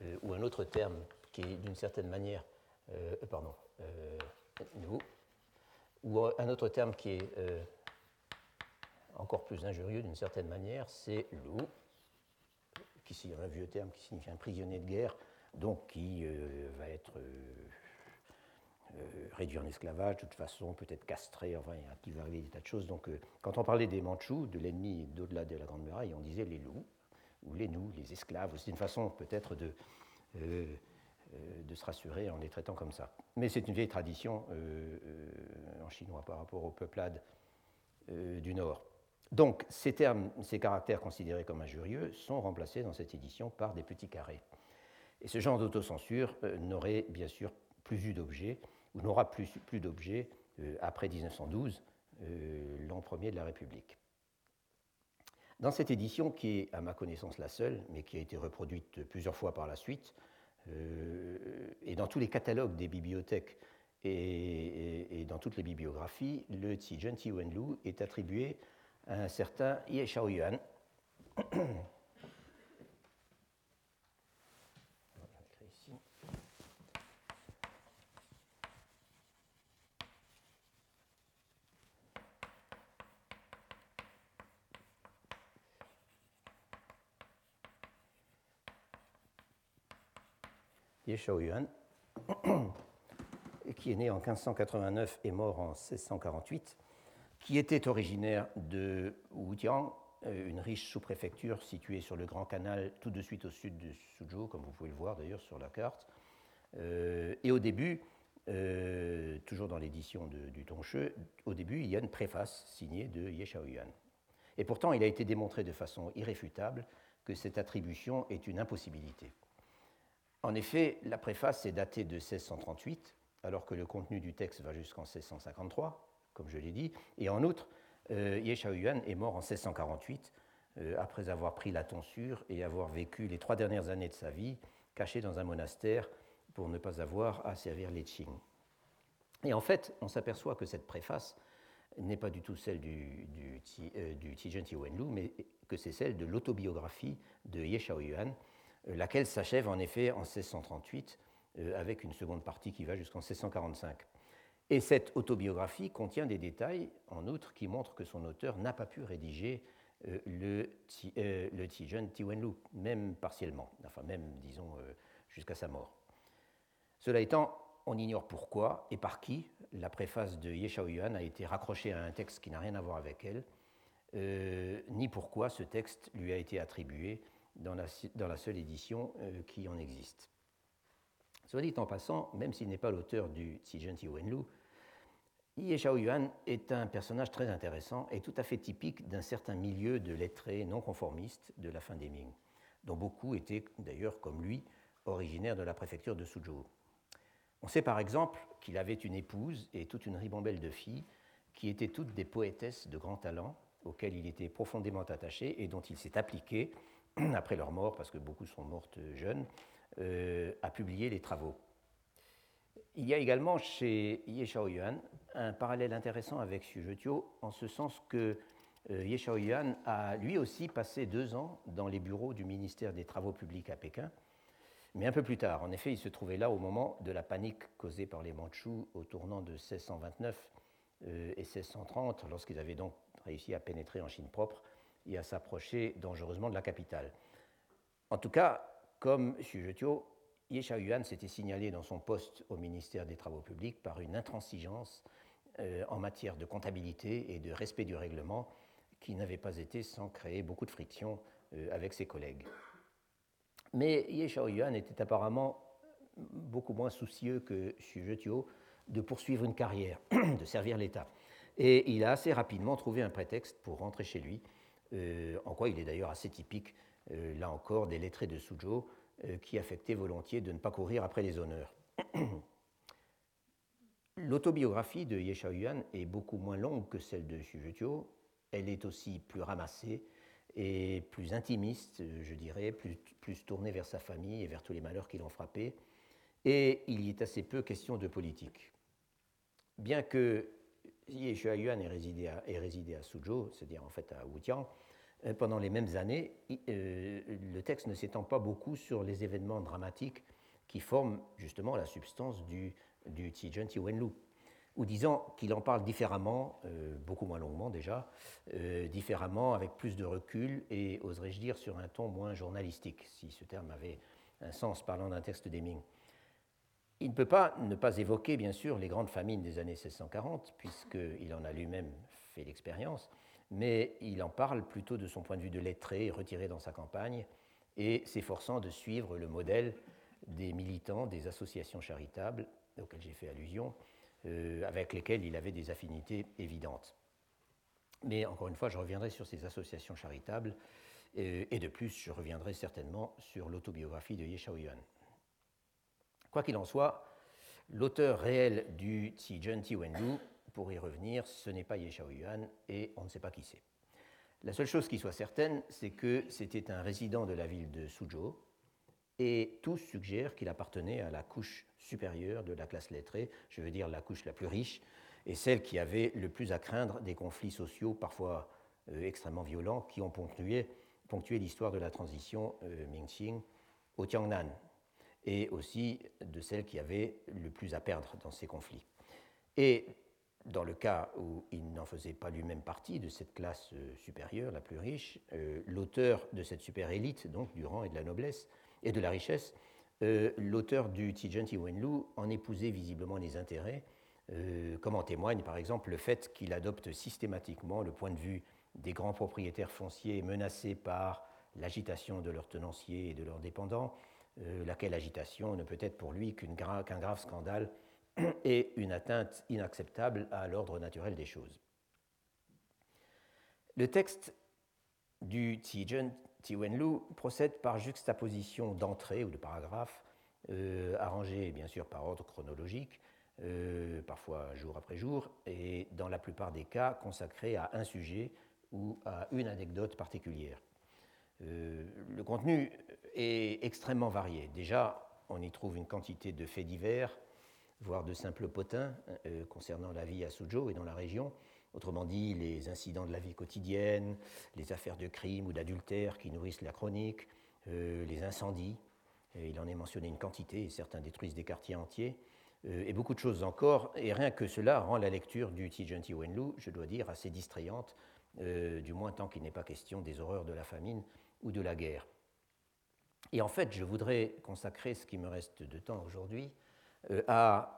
euh, ou un autre terme qui est d'une certaine manière, euh, pardon, euh, nous, ou un autre terme qui est encore plus injurieux d'une certaine manière, c'est loup, qui est un vieux terme qui signifie un prisonnier de guerre, donc qui va être euh, réduit en esclavage, de toute façon, peut-être castré, enfin, il va arriver des tas de choses. Donc, euh, quand on parlait des Mandchous, de l'ennemi d'au-delà de la Grande Muraille, on disait les loups, ou les nous, les esclaves. C'est une façon peut-être de, euh, de se rassurer en les traitant comme ça. Mais c'est une vieille tradition en chinois par rapport aux peuplades du Nord. Donc, ces termes, ces caractères considérés comme injurieux sont remplacés dans cette édition par des petits carrés. Et ce genre d'autocensure n'aurait bien sûr plus eu d'objet ou n'aura plus, plus d'objets euh, après 1912, euh, l'an premier de la République. Dans cette édition, qui est à ma connaissance la seule, mais qui a été reproduite plusieurs fois par la suite, euh, et dans tous les catalogues des bibliothèques et, dans toutes les bibliographies, le Tijun Tiwenlu est attribué un certain Ye Shaoyuan, Shaoyuan, [coughs] qui est né en 1589 et mort en 1648, qui était originaire de Wutiang, euh, une riche sous-préfecture située sur le Grand Canal tout de suite au sud de Suzhou, comme vous pouvez le voir d'ailleurs sur la carte. Euh, et au début, euh, toujours dans l'édition du Tongche, au début, il y a une préface signée de Ye Shaoyuan. Et pourtant, il a été démontré de façon irréfutable que cette attribution est une impossibilité. En effet, la préface est datée de 1638, alors que le contenu du texte va jusqu'en 1653, comme je l'ai dit, et en outre, euh, Ye Shaoyuan est mort en 1648, euh, après avoir pris la tonsure et avoir vécu les trois dernières années de sa vie caché dans un monastère pour ne pas avoir à servir les Qing. Et en fait, on s'aperçoit que cette préface n'est pas du tout celle du, du, euh, du Tijen Wenlu, mais que c'est celle de l'autobiographie de Ye Shaoyuan, euh, laquelle s'achève en effet en 1638 euh, avec une seconde partie qui va jusqu'en 1645. Et cette autobiographie contient des détails, en outre, qui montrent que son auteur n'a pas pu rédiger euh, le, Tijen Tiwenlu, même partiellement, enfin même, disons, jusqu'à sa mort. Cela étant, on ignore pourquoi et par qui la préface de Ye Shaoyuan a été raccrochée à un texte qui n'a rien à voir avec elle, ni pourquoi ce texte lui a été attribué dans la, seule édition qui en existe. Soit dit en passant, même s'il n'est pas l'auteur du Tijenti Wenlu, Ye Shaoyuan est un personnage très intéressant et tout à fait typique d'un certain milieu de lettrés non conformistes de la fin des Ming, dont beaucoup étaient d'ailleurs, comme lui, originaires de la préfecture de Suzhou. On sait par exemple qu'il avait une épouse et toute une ribambelle de filles qui étaient toutes des poétesses de grand talent auxquelles il était profondément attaché et dont il s'est appliqué, [clears throat] après leur mort, parce que beaucoup sont mortes jeunes, euh, à publier les travaux. Il y a également chez Ye Shaoyuan un parallèle intéressant avec Xu en ce sens que euh, Ye Shaoyuan a lui aussi passé deux ans dans les bureaux du ministère des Travaux publics à Pékin, mais un peu plus tard. En effet, il se trouvait là au moment de la panique causée par les Mandchous au tournant de 1629 euh, et 1630, lorsqu'ils avaient donc réussi à pénétrer en Chine propre et à s'approcher dangereusement de la capitale. En tout cas, comme Xu Ye Yuan s'était signalé dans son poste au ministère des Travaux publics par une intransigeance euh, en matière de comptabilité et de respect du règlement qui n'avait pas été sans créer beaucoup de friction euh, avec ses collègues. Mais Ye Yuan était apparemment beaucoup moins soucieux que Xu de poursuivre une carrière, [coughs] de servir l'État. Et il a assez rapidement trouvé un prétexte pour rentrer chez lui, euh, en quoi il est d'ailleurs assez typique, là encore, des lettrés de Suzhou, qui affectait volontiers de ne pas courir après les honneurs. [clears throat] L'autobiographie de Ye Yuan est beaucoup moins longue que celle de Zhetio. Elle est aussi plus ramassée et plus intimiste, je dirais, plus, plus tournée vers sa famille et vers tous les malheurs qui l'ont frappé. Et il y est assez peu question de politique. Bien que Ye Yuan ait résidé à, ait résidé à Suzhou, c'est-à-dire en fait à Wutiang, euh, pendant les mêmes années, euh, le texte ne s'étend pas beaucoup sur les événements dramatiques qui forment justement la substance du, du Tijen Wenlu, ou disons qu'il en parle différemment, euh, beaucoup moins longuement déjà, différemment, avec plus de recul et, oserais-je dire, sur un ton moins journalistique, si ce terme avait un sens parlant d'un texte des Ming. Il ne peut pas ne pas évoquer, bien sûr, les grandes famines des années 1640, puisqu'il en a lui-même fait l'expérience, mais il en parle plutôt de son point de vue de lettré, retiré dans sa campagne, et s'efforçant de suivre le modèle des militants des associations charitables auxquelles j'ai fait allusion, euh, avec lesquelles il avait des affinités évidentes. Mais encore une fois, je reviendrai sur ces associations charitables, euh, et de plus, je reviendrai certainement sur l'autobiographie de Ye Shaoyuan. Quoi qu'il en soit, l'auteur réel du Tijun Wendu pour y revenir, ce n'est pas Ye Yuan et on ne sait pas qui c'est. La seule chose qui soit certaine, c'est que c'était un résident de la ville de Suzhou et tous suggèrent qu'il appartenait à la couche supérieure de la classe lettrée, je veux dire la couche la plus riche, et celle qui avait le plus à craindre des conflits sociaux parfois euh, extrêmement violents qui ont ponctué, l'histoire de la transition euh, au Tiangnan, et aussi de celle qui avait le plus à perdre dans ces conflits. Et dans le cas où il n'en faisait pas lui-même partie de cette classe euh, supérieure, la plus riche, euh, l'auteur de cette super élite, donc du rang et de la noblesse et de la richesse, euh, l'auteur du Tijen Wenlu en épousait visiblement les intérêts, comme en témoigne par exemple le fait qu'il adopte systématiquement le point de vue des grands propriétaires fonciers menacés par l'agitation de leurs tenanciers et de leurs dépendants, laquelle agitation ne peut être pour lui qu'un grave scandale [clears throat] et une atteinte inacceptable à l'ordre naturel des choses. Le texte du Tijen Tiwenlu procède par juxtaposition d'entrées ou de paragraphes, euh, arrangés bien sûr par ordre chronologique, euh, parfois jour après jour, et dans la plupart des cas consacrés à un sujet ou à une anecdote particulière. Euh, le contenu est extrêmement varié. Déjà, on y trouve une quantité de faits divers, voire de simples potins euh, concernant la vie à Suzhou et dans la région. Autrement dit, les incidents de la vie quotidienne, les affaires de crime ou d'adultère qui nourrissent la chronique, euh, les incendies, il en est mentionné une quantité, et certains détruisent des quartiers entiers, euh, et beaucoup de choses encore. Et rien que cela rend la lecture du Tijun Wenlu, je dois dire, assez distrayante, du moins tant qu'il n'est pas question des horreurs de la famine ou de la guerre. Et en fait, je voudrais consacrer ce qui me reste de temps aujourd'hui euh, à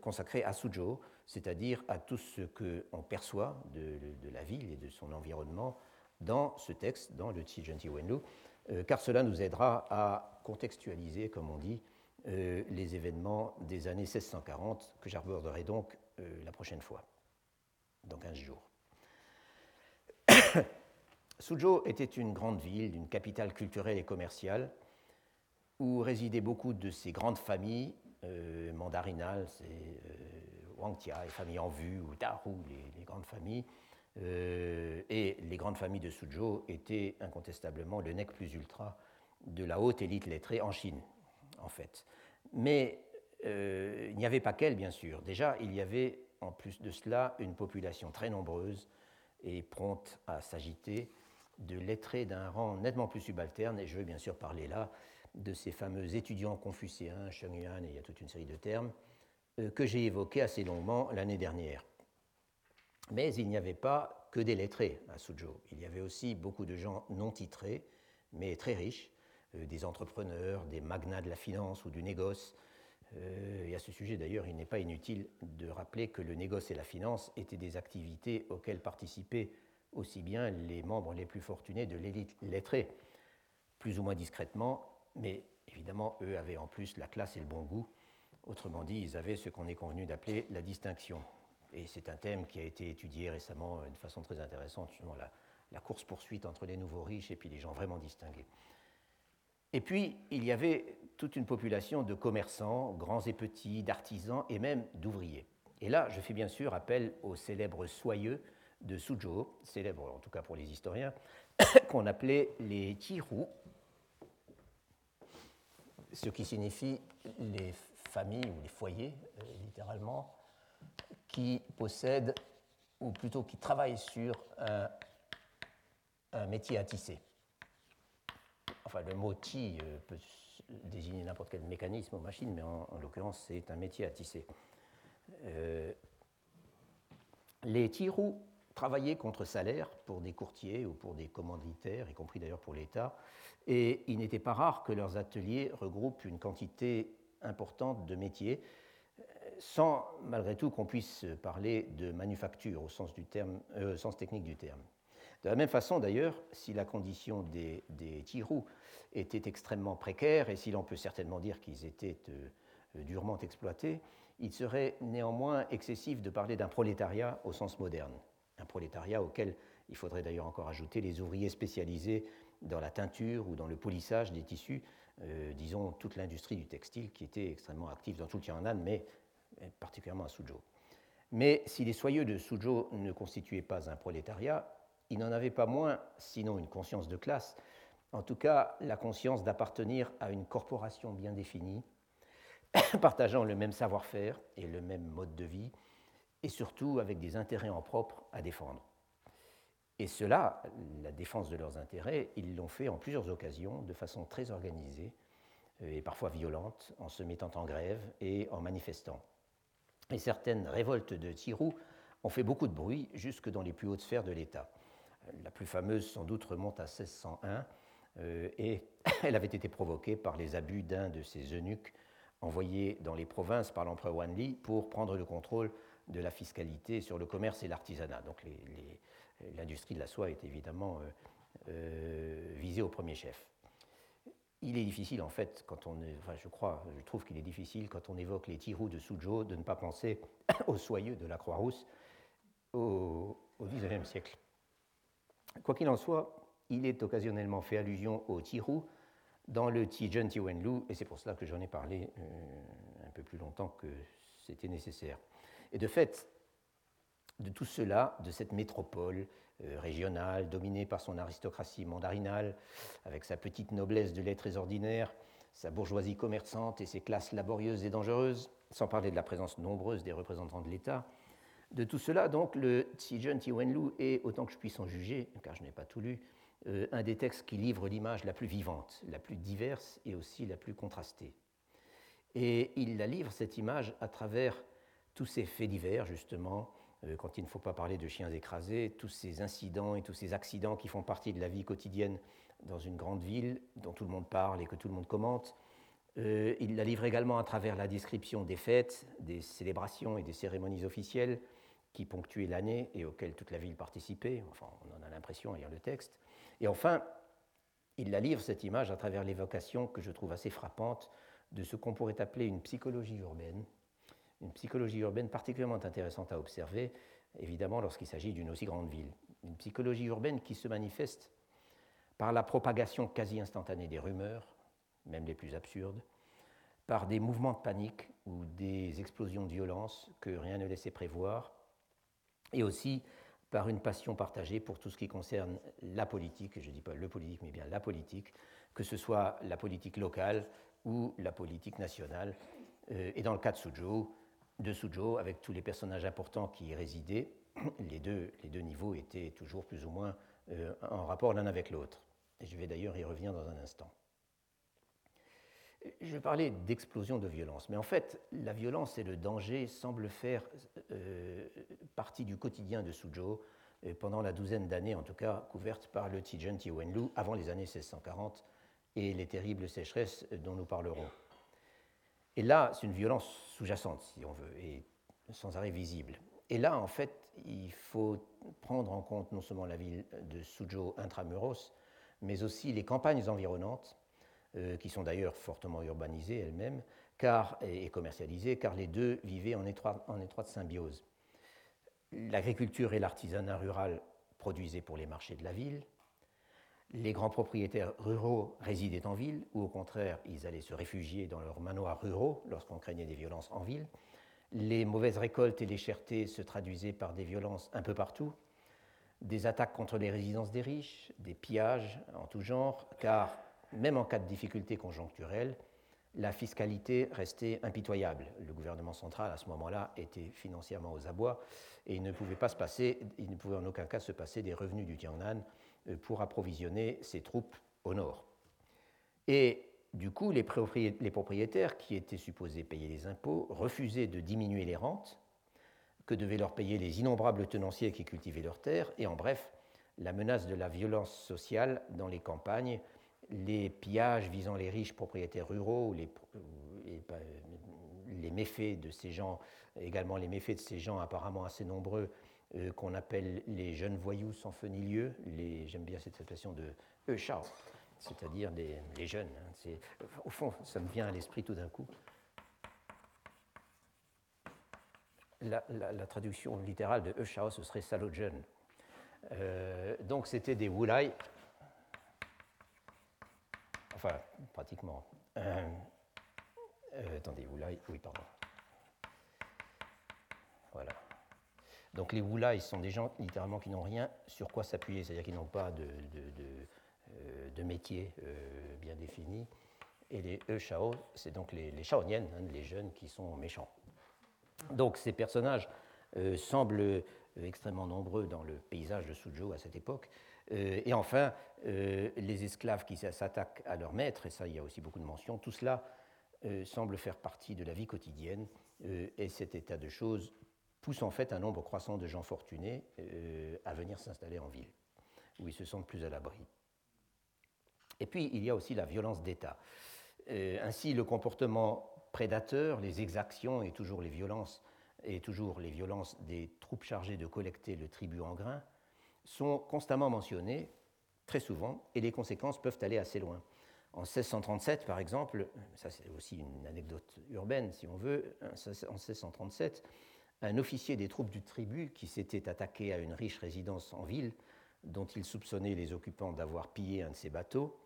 consacré à Suzhou, c'est-à-dire à tout ce qu'on perçoit de, la ville et de son environnement dans ce texte, dans le Tijenti Wenlu, car cela nous aidera à contextualiser, comme on dit, les événements des années 1640 que j'aborderai donc la prochaine fois, dans 15 jours. [coughs] Suzhou était une grande ville, une capitale culturelle et commerciale, où résidaient beaucoup de ces grandes familles euh, mandarinales, c'est euh, Wangtia, les familles en vue, ou Daru, les, grandes familles. Euh, et les grandes familles de Suzhou étaient incontestablement le nec plus ultra de la haute élite lettrée en Chine, en fait. Mais il n'y avait pas qu'elle, bien sûr. Déjà, il y avait en plus de cela une population très nombreuse et prompte à s'agiter de lettrés d'un rang nettement plus subalterne, et je veux bien sûr parler là de ces fameux étudiants confucéens, Sheng Yuan, et il y a toute une série de termes, euh, que j'ai évoqués assez longuement l'année dernière. Mais il n'y avait pas que des lettrés à Suzhou. Il y avait aussi beaucoup de gens non titrés, mais très riches, euh, des entrepreneurs, des magnats de la finance ou du négoce. Euh, et à ce sujet, d'ailleurs, il n'est pas inutile de rappeler que le négoce et la finance étaient des activités auxquelles participaient aussi bien les membres les plus fortunés de l'élite lettrée, plus ou moins discrètement, mais évidemment, eux avaient en plus la classe et le bon goût. Autrement dit, ils avaient ce qu'on est convenu d'appeler la distinction. Et c'est un thème qui a été étudié récemment de façon très intéressante, justement la, course-poursuite entre les nouveaux riches et puis les gens vraiment distingués. Et puis, il y avait toute une population de commerçants, grands et petits, d'artisans et même d'ouvriers. Et là, je fais bien sûr appel aux célèbres soyeux de Suzhou, célèbre en tout cas pour les historiens, [coughs] qu'on appelait les Tiru, ce qui signifie les familles ou les foyers, euh, littéralement, qui possèdent, ou plutôt qui travaillent sur un, métier à tisser. Enfin, le mot ti euh, peut désigner n'importe quel mécanisme ou machine, mais en, l'occurrence, c'est un métier à tisser. Euh, les Tiru travailler contre salaire pour des courtiers ou pour des commanditaires, y compris d'ailleurs pour l'État, et il n'était pas rare que leurs ateliers regroupent une quantité importante de métiers, sans malgré tout qu'on puisse parler de manufacture au sens, euh, technique du terme. De la même façon d'ailleurs, si la condition des, des tirous était extrêmement précaire, et si l'on peut certainement dire qu'ils étaient euh, durement exploités, il serait néanmoins excessif de parler d'un prolétariat au sens moderne prolétariat auquel il faudrait d'ailleurs encore ajouter les ouvriers spécialisés dans la teinture ou dans le polissage des tissus, euh, disons toute l'industrie du textile qui était extrêmement active dans tout le Tianan, mais particulièrement à Suzhou. Mais si les soyeux de Suzhou ne constituaient pas un prolétariat, ils n'en avaient pas moins, sinon une conscience de classe, en tout cas la conscience d'appartenir à une corporation bien définie, [coughs] partageant le même savoir-faire et le même mode de vie, et surtout avec des intérêts en propre à défendre. Et cela, la défense de leurs intérêts, ils l'ont fait en plusieurs occasions, de façon très organisée et parfois violente, en se mettant en grève et en manifestant. Et certaines révoltes de Tirou ont fait beaucoup de bruit jusque dans les plus hautes sphères de l'État. La plus fameuse, sans doute, remonte à 1601 euh, et [laughs] elle avait été provoquée par les abus d'un de ces eunuques envoyés dans les provinces par l'empereur Wanli pour prendre le contrôle de la fiscalité sur le commerce et l'artisanat. Donc l'industrie de la soie est évidemment euh, euh, visée au premier chef. Il est difficile, en fait, quand on enfin, je crois, je trouve qu'il est difficile, quand on évoque les tirous de Suzhou, de ne pas penser [coughs] aux soyeux de la Croix-Rousse au, XIXe siècle. Quoi qu'il en soit, il est occasionnellement fait allusion aux tirous dans le Tijen Tiwenlu, et c'est pour cela que j'en ai parlé euh, un peu plus longtemps que c'était nécessaire. Et de fait, de tout cela, de cette métropole euh, régionale dominée par son aristocratie mandarinale, avec sa petite noblesse de lettres ordinaires, sa bourgeoisie commerçante et ses classes laborieuses et dangereuses, sans parler de la présence nombreuse des représentants de l'État, de tout cela, donc, le Tsijen Tiwenlu est, autant que je puisse en juger, car je n'ai pas tout lu, euh, un des textes qui livre l'image la plus vivante, la plus diverse et aussi la plus contrastée. Et il la livre, cette image, à travers tous ces faits divers, justement, euh, quand il ne faut pas parler de chiens écrasés, tous ces incidents et tous ces accidents qui font partie de la vie quotidienne dans une grande ville dont tout le monde parle et que tout le monde commente, Euh, il la livre également à travers la description des fêtes, des célébrations et des cérémonies officielles qui ponctuaient l'année et auxquelles toute la ville participait. Enfin, on en a l'impression à lire le texte. Et enfin, il la livre, cette image, à travers l'évocation que je trouve assez frappante de ce qu'on pourrait appeler une psychologie urbaine, une psychologie urbaine particulièrement intéressante à observer, évidemment lorsqu'il s'agit d'une aussi grande ville. Une psychologie urbaine qui se manifeste par la propagation quasi instantanée des rumeurs, même les plus absurdes, par des mouvements de panique ou des explosions de violence que rien ne laissait prévoir, et aussi par une passion partagée pour tout ce qui concerne la politique, je ne dis pas le politique, mais bien la politique, que ce soit la politique locale ou la politique nationale. Euh, et dans le cas de Suzhou, de Suzhou, avec tous les personnages importants qui y résidaient, [clears throat] les deux, les deux niveaux étaient toujours plus ou moins euh, en rapport l'un avec l'autre. Je vais d'ailleurs y revenir dans un instant. Je parlais d'explosion de violence, mais en fait, la violence et le danger semblent faire euh, partie du quotidien de Suzhou euh, pendant la douzaine d'années, en tout cas, couvertes par le Tijen Tiwenlu avant les années 1640 et les terribles sécheresses dont nous parlerons. Et là, c'est une violence sous-jacente, si on veut, et sans arrêt visible. Et là, en fait, il faut prendre en compte non seulement la ville de Suzhou intramuros, mais aussi les campagnes environnantes, euh, qui sont d'ailleurs fortement urbanisées elles-mêmes car, et commercialisées, car les deux vivaient en, en étroite symbiose. L'agriculture et l'artisanat rural produisaient pour les marchés de la ville, les grands propriétaires ruraux résidaient en ville, ou au contraire, ils allaient se réfugier dans leurs manoirs ruraux lorsqu'on craignait des violences en ville. Les mauvaises récoltes et les chertés se traduisaient par des violences un peu partout, des attaques contre les résidences des riches, des pillages en tout genre, car même en cas de difficultés conjoncturelles, la fiscalité restait impitoyable. Le gouvernement central, à ce moment-là, était financièrement aux abois et il ne pouvait, pas se passer, il ne pouvait en aucun cas se passer des revenus du Tiangnan pour approvisionner ses troupes au nord. Et du coup, les propriétaires, qui étaient supposés payer les impôts, refusaient de diminuer les rentes que devaient leur payer les innombrables tenanciers qui cultivaient leurs terres, et en bref, la menace de la violence sociale dans les campagnes, les pillages visant les riches propriétaires ruraux, les, les, méfaits de ces gens, également les méfaits de ces gens apparemment assez nombreux euh, qu'on appelle les jeunes voyous sans feu ni lieu, j'aime bien cette expression de Euchao, c'est-à-dire les, jeunes. Hein, au fond, ça me vient à l'esprit tout d'un coup. la, traduction littérale de Eushao, ce serait salaud jeune. Euh, donc c'était des Wulai, enfin pratiquement. Euh, attendez, Wulai, oui, pardon. Voilà. Donc les Wulai sont des gens littéralement qui n'ont rien sur quoi s'appuyer, c'est-à-dire qu'ils n'ont pas de, de, de, métier bien défini. Et les Eushao, c'est donc les, les hein, les jeunes qui sont méchants. Donc ces personnages euh, semblent euh, extrêmement nombreux dans le paysage de Suzhou à cette époque. Euh, et enfin, les esclaves qui s'attaquent à leur maître, et ça il y a aussi beaucoup de mentions, tout cela semble faire partie de la vie quotidienne. et cet état de choses pousse en fait un nombre croissant de gens fortunés à venir s'installer en ville, où ils se sentent plus à l'abri. Et puis il y a aussi la violence d'État. ainsi, le comportement prédateurs, les exactions et toujours les violences et toujours les violences des troupes chargées de collecter le tribut en grains sont constamment mentionnées, très souvent, et les conséquences peuvent aller assez loin. En 1637, par exemple, ça c'est aussi une anecdote urbaine si on veut, en 1637, un officier des troupes du tribut qui s'était attaqué à une riche résidence en ville, dont il soupçonnait les occupants d'avoir pillé un de ses bateaux,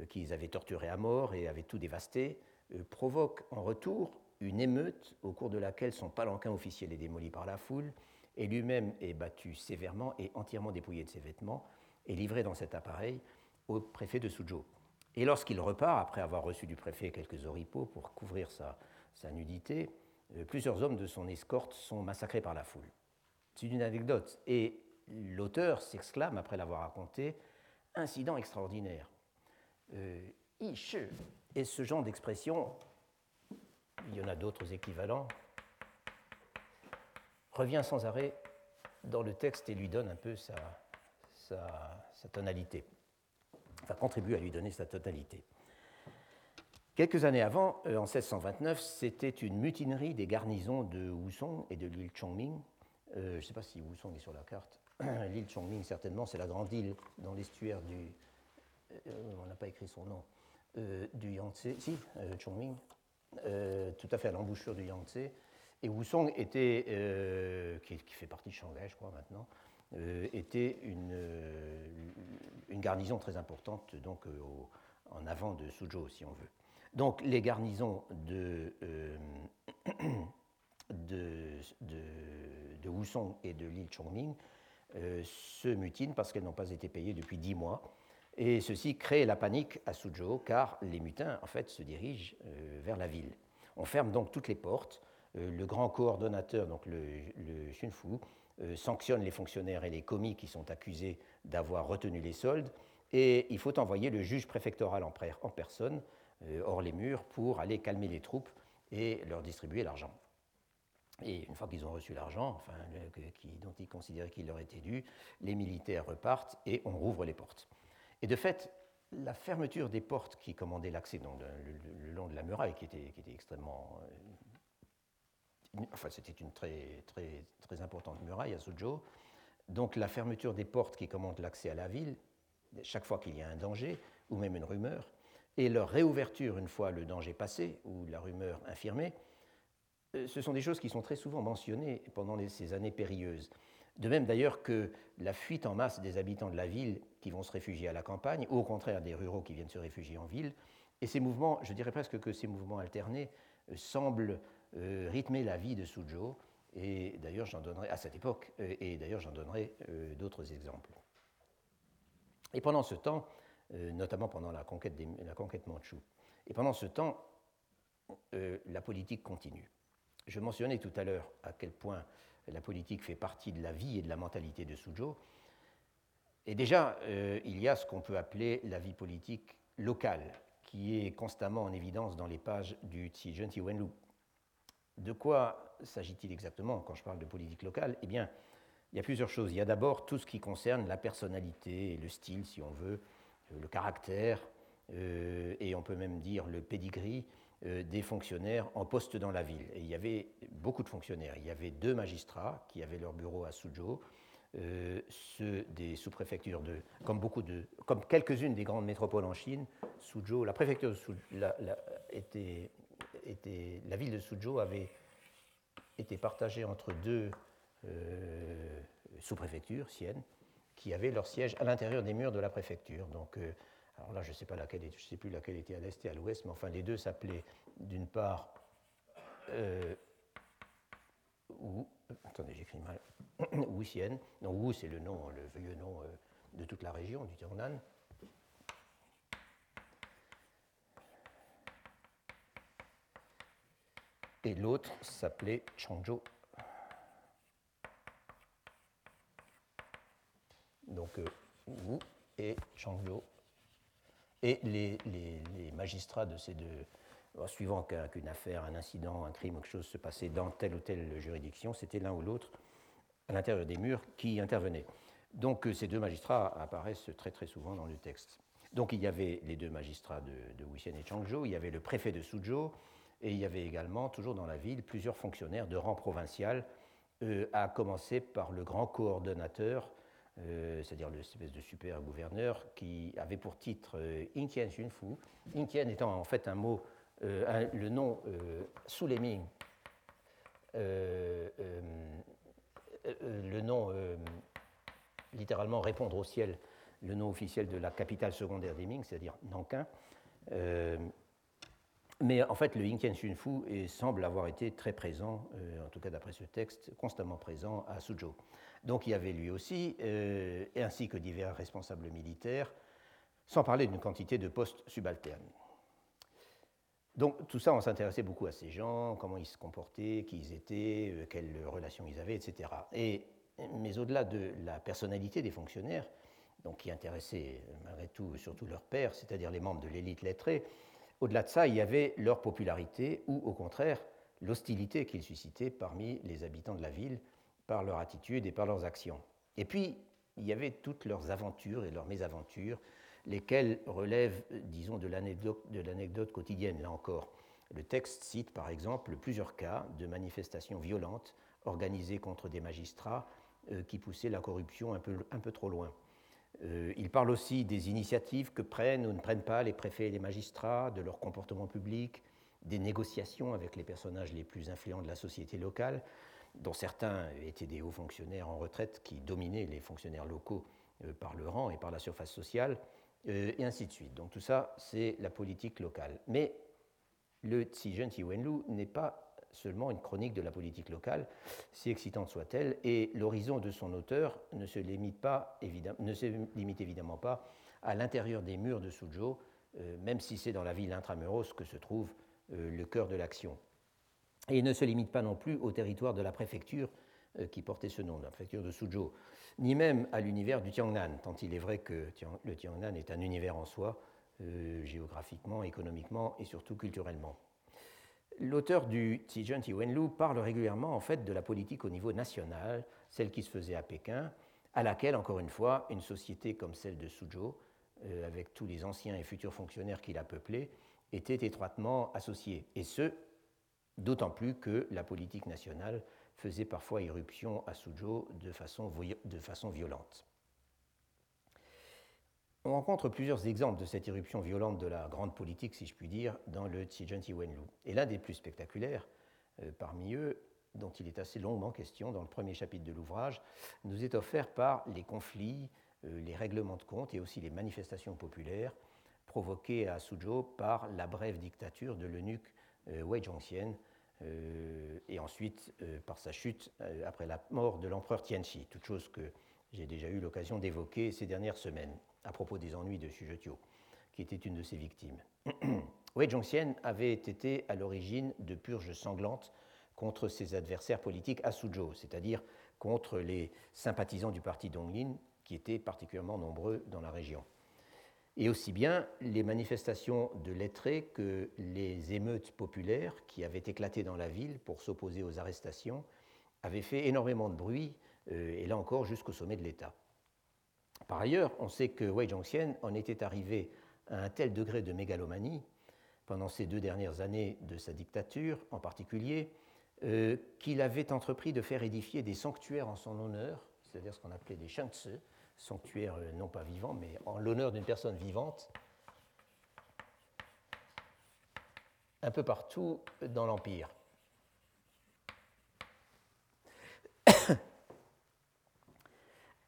euh, qu'ils avaient torturé à mort et avaient tout dévasté, euh, provoque en retour une émeute au cours de laquelle son palanquin officiel est démoli par la foule et lui-même est battu sévèrement et entièrement dépouillé de ses vêtements et livré dans cet appareil au préfet de Suzhou. Et lorsqu'il repart, après avoir reçu du préfet quelques oripeaux pour couvrir sa, nudité, plusieurs hommes de son escorte sont massacrés par la foule. C'est une anecdote. Et l'auteur s'exclame, après l'avoir raconté, incident extraordinaire. Euh, et ce genre d'expression, il y en a d'autres équivalents, revient sans arrêt dans le texte et lui donne un peu sa, sa, tonalité, enfin contribue à lui donner sa tonalité. Quelques années avant, en 1629, c'était une mutinerie des garnisons de Wusong et de l'île Chongming. je ne sais pas si Wusong est sur la carte. [clears throat] l'île Chongming, certainement, c'est la grande île dans l'estuaire du. on n'a pas écrit son nom. du Yangtze. Si, Chongming. tout à fait à l'embouchure du Yangtze. Et Wusong était, euh, qui, fait partie de Shanghai, je crois maintenant, euh, était une, euh, une, garnison très importante donc, en avant de Suzhou, si on veut. Donc les garnisons de, [clears throat] de, de, de, Wusong et de l'île Chongming se mutinent parce qu'elles n'ont pas été payées depuis dix mois. Et ceci crée la panique à Suzhou car les mutins en fait se dirigent vers la ville. On ferme donc toutes les portes euh, le grand coordonnateur, donc le, le euh, sanctionne les fonctionnaires et les commis qui sont accusés d'avoir retenu les soldes, et il faut envoyer le juge préfectoral en, personne, euh, hors les murs, pour aller calmer les troupes et leur distribuer l'argent. Et une fois qu'ils ont reçu l'argent, enfin, dont ils considéraient qu'il leur était dû, les militaires repartent et on rouvre les portes. Et de fait, la fermeture des portes qui commandaient l'accès le, le, long de la muraille, qui était, extrêmement enfin c'était une très, très, très importante muraille à Suzhou, donc la fermeture des portes qui commandent l'accès à la ville, chaque fois qu'il y a un danger, ou même une rumeur, et leur réouverture une fois le danger passé, ou la rumeur infirmée, euh, ce sont des choses qui sont très souvent mentionnées pendant ces années périlleuses. De même d'ailleurs que la fuite en masse des habitants de la ville qui vont se réfugier à la campagne, ou au contraire des ruraux qui viennent se réfugier en ville. Et ces mouvements, je dirais presque que ces mouvements alternés euh, semblent euh, rythmer la vie de Suzhou. Et d'ailleurs, j'en donnerai à cette époque, et d'ailleurs, j'en donnerai d'autres exemples. Et pendant ce temps, notamment pendant la conquête, des, la conquête manchoue, et pendant ce temps, la politique continue. Je mentionnais tout à l'heure à quel point la politique fait partie de la vie et de la mentalité de Suzhou. Et déjà, il y a ce qu'on peut appeler la vie politique locale, qui est constamment en évidence dans les pages du Tsi Wenlu, de quoi s'agit-il exactement quand je parle de politique locale? Eh bien, il y a plusieurs choses. Il y a d'abord tout ce qui concerne la personnalité et le style, si on veut, euh, le caractère, euh, et on peut même dire le pedigree euh, des fonctionnaires en poste dans la ville. Il y avait beaucoup de fonctionnaires. Il y avait deux magistrats qui avaient leur bureau à Suzhou, ceux des sous-préfectures de, comme beaucoup de, comme quelques-unes des grandes métropoles en Chine, Suzhou, la préfecture de Suzhou était était, la ville de Suzhou avait été partagée entre deux euh, sous-préfectures, Sienne, qui avaient leur siège à l'intérieur des murs de la préfecture. Donc, euh, alors là, je ne sais, sais plus laquelle était à l'est et à l'ouest, mais enfin, les deux s'appelaient d'une part euh, Wu, attendez, j'écris mal, [coughs] Wuxian. Non, Wu, c'est le nom, le vieux nom de toute la région du Tianan. et l'autre s'appelait Changzhou. Donc euh, Wu et Changzhou. Et les, magistrats de ces deux, euh, suivant qu'une affaire, un incident, un crime, quelque chose se passait dans telle ou telle juridiction, c'était l'un ou l'autre à l'intérieur des murs qui intervenaient. Donc euh, ces deux magistrats apparaissent très très souvent dans le texte. Donc il y avait les deux magistrats de, de Wuxian et Changzhou, il y avait le préfet de Suzhou, et il y avait également, toujours dans la ville, plusieurs fonctionnaires de rang provincial, euh, à commencer par le grand coordonnateur, euh, c'est-à-dire l'espèce de super gouverneur, qui avait pour titre euh, Intian Xunfu. Intian étant en fait un mot, le nom sous les Ming, le nom littéralement répondre au ciel, le nom officiel de la capitale secondaire des Ming, c'est-à-dire Nankin. Mais en fait, le Yingtian Xunfu semble avoir été très présent, euh, en tout cas d'après ce texte, constamment présent à Suzhou. Donc il y avait lui aussi, euh, ainsi que divers responsables militaires, sans parler d'une quantité de postes subalternes. Donc tout ça, on s'intéressait beaucoup à ces gens, comment ils se comportaient, qui ils étaient, euh, quelles relations ils avaient, etc. Et, mais au-delà de la personnalité des fonctionnaires, donc qui intéressait malgré tout surtout leur père, c'est-à-dire les membres de l'élite lettrée, au-delà de ça, il y avait leur popularité ou au contraire l'hostilité qu'ils suscitaient parmi les habitants de la ville par leur attitude et par leurs actions. Et puis, il y avait toutes leurs aventures et leurs mésaventures, lesquelles relèvent, disons, de l'anecdote quotidienne, là encore. Le texte cite par exemple plusieurs cas de manifestations violentes organisées contre des magistrats euh, qui poussaient la corruption un peu, un peu trop loin. Euh, il parle aussi des initiatives que prennent ou ne prennent pas les préfets et les magistrats, de leur comportement public, des négociations avec les personnages les plus influents de la société locale, dont certains étaient des hauts fonctionnaires en retraite qui dominaient les fonctionnaires locaux euh, par le rang et par la surface sociale, euh, et ainsi de suite. Donc tout ça, c'est la politique locale. Mais le Tsijen Wenlu n'est pas seulement une chronique de la politique locale, si excitante soit-elle, et l'horizon de son auteur ne se limite, évidemment pas à l'intérieur des murs de Suzhou, euh, même si c'est dans la ville intramuros que se trouve le cœur de l'action. Et il ne se limite pas non plus au territoire de la préfecture euh, qui portait ce nom, la préfecture de Suzhou, ni même à l'univers du Tiangnan, tant il est vrai que le Tiangnan est un univers en soi, euh, géographiquement, économiquement et surtout culturellement. L'auteur du Tijen Wenlu parle régulièrement en fait de la politique au niveau national, celle qui se faisait à Pékin, à laquelle, encore une fois, une société comme celle de Suzhou, euh, avec tous les anciens et futurs fonctionnaires qui la peuplaient, était étroitement associée, et ce, d'autant plus que la politique nationale faisait parfois irruption à Suzhou de façon violente. On rencontre plusieurs exemples de cette irruption violente de la grande politique, si je puis dire, dans le Tsijen Wenlu. Et l'un des plus spectaculaires euh, parmi eux, dont il est assez longuement question dans le premier chapitre de l'ouvrage, nous est offert par les conflits, euh, les règlements de compte et aussi les manifestations populaires provoquées à Suzhou par la brève dictature de l'eunuque euh, Wei Zhongxian, et ensuite par sa chute après la mort de l'empereur Tianxi, toute chose que j'ai déjà eu l'occasion d'évoquer ces dernières semaines à propos des ennuis de Xu qui était une de ses victimes. [clears throat] Wei Zhongxian avait été à l'origine de purges sanglantes contre ses adversaires politiques à Suzhou, c'est-à-dire contre les sympathisants du parti Donglin, qui étaient particulièrement nombreux dans la région. Et aussi bien les manifestations de lettrés que les émeutes populaires qui avaient éclaté dans la ville pour s'opposer aux arrestations avaient fait énormément de bruit, euh, et là encore jusqu'au sommet de l'État. Par ailleurs, on sait que Wei Zhongxian en était arrivé à un tel degré de mégalomanie, pendant ces deux dernières années de sa dictature en particulier, euh, qu'il avait entrepris de faire édifier des sanctuaires en son honneur, c'est-à-dire ce qu'on appelait des shangtse, sanctuaire euh, non pas vivant, mais en l'honneur d'une personne vivante, un peu partout dans l'Empire.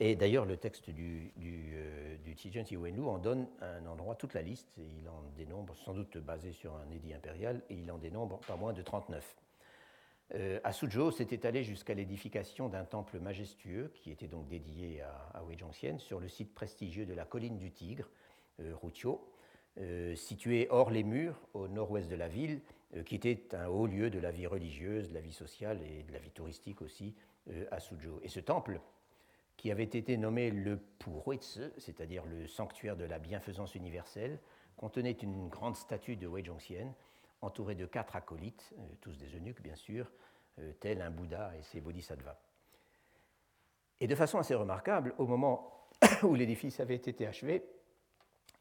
Et d'ailleurs, le texte du, du, euh, du Tijen en donne un endroit, toute la liste, il en dénombre, sans doute basé sur un édit impérial, et il en dénombre pas moins de 39. Euh, à Suzhou s'est étalé jusqu'à l'édification d'un temple majestueux qui était donc dédié à, à Wei sur le site prestigieux de la colline du Tigre, euh, euh situé hors les murs au nord-ouest de la ville, euh, qui était un haut lieu de la vie religieuse, de la vie sociale et de la vie touristique aussi à Suzhou. Et ce temple, qui avait été nommé le Puruitse, c'est-à-dire le sanctuaire de la bienfaisance universelle, contenait une grande statue de Wei entouré de quatre acolytes, euh, tous des eunuques bien sûr, euh, tels un Bouddha et ses bodhisattvas. Et de façon assez remarquable, au moment [coughs] où l'édifice avait été achevé,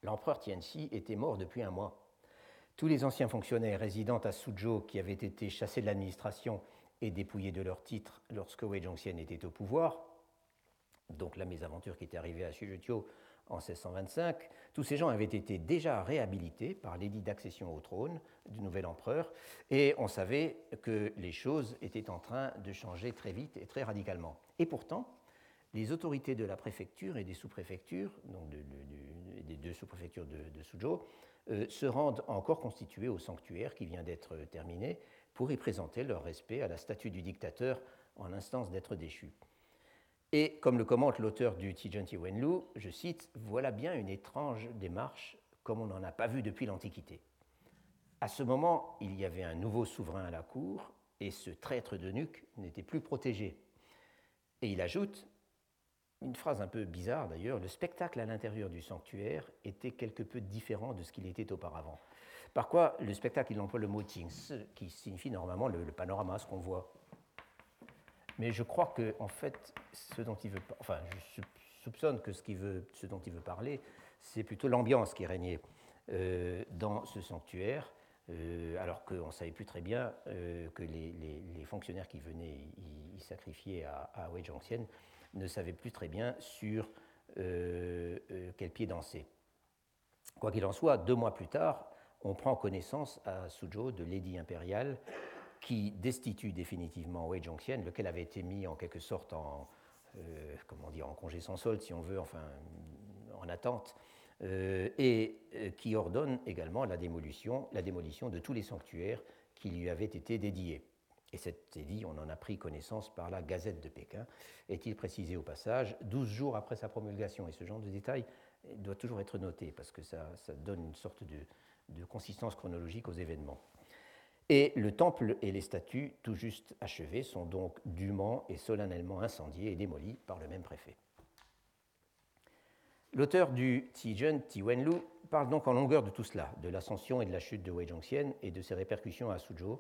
l'empereur Tianxi était mort depuis un mois. Tous les anciens fonctionnaires résidant à Suzhou qui avaient été chassés de l'administration et dépouillés de leurs titres lorsque Wei Zhongxian était au pouvoir, donc la mésaventure qui était arrivée à Xuzhou en 1625, tous ces gens avaient été déjà réhabilités par l'édit d'accession au trône du nouvel empereur, et on savait que les choses étaient en train de changer très vite et très radicalement. Et pourtant, les autorités de la préfecture et des sous-préfectures, donc des deux sous-préfectures de, Suzhou, euh, se rendent encore constituées au sanctuaire qui vient d'être terminé pour y présenter leur respect à la statue du dictateur en instance d'être déchu. Et comme le commente l'auteur du Tijanti Wenlu, je cite, Voilà bien une étrange démarche comme on n'en a pas vu depuis l'Antiquité. À ce moment, il y avait un nouveau souverain à la cour, et ce traître de nuque n'était plus protégé. Et il ajoute, une phrase un peu bizarre d'ailleurs, le spectacle à l'intérieur du sanctuaire était quelque peu différent de ce qu'il était auparavant. Par quoi le spectacle, il emploie le mot tings, qui signifie normalement le, le panorama, ce qu'on voit mais je crois que, en fait, ce dont il veut, enfin, soupçonne que ce, dont il veut parler, c'est plutôt l'ambiance qui régnait dans ce sanctuaire, alors qu'on ne savait plus très bien que les, fonctionnaires qui venaient y, sacrifier à, à Wei ne savaient plus très bien sur quel pied danser. Quoi qu'il en soit, deux mois plus tard, on prend connaissance à Suzhou de l'édit impérial qui destitue définitivement Wei Zhongxian, lequel avait été mis en quelque sorte en, euh, comment dire, en congé sans solde, si on veut, enfin en attente, euh, et euh, qui ordonne également la démolition, la démolition de tous les sanctuaires qui lui avaient été dédiés. Et cet édit, on en a pris connaissance par la Gazette de Pékin, est-il précisé au passage, 12 jours après sa promulgation. Et ce genre de détail doit toujours être noté, parce que ça, donne une sorte de consistance chronologique aux événements. Et le temple et les statues, tout juste achevés, sont donc dûment et solennellement incendiés et démolis par le même préfet. L'auteur du Tijun, Ti Wenlu, parle donc en longueur de tout cela, de l'ascension et de la chute de Wei Zhongxian et de ses répercussions à Suzhou.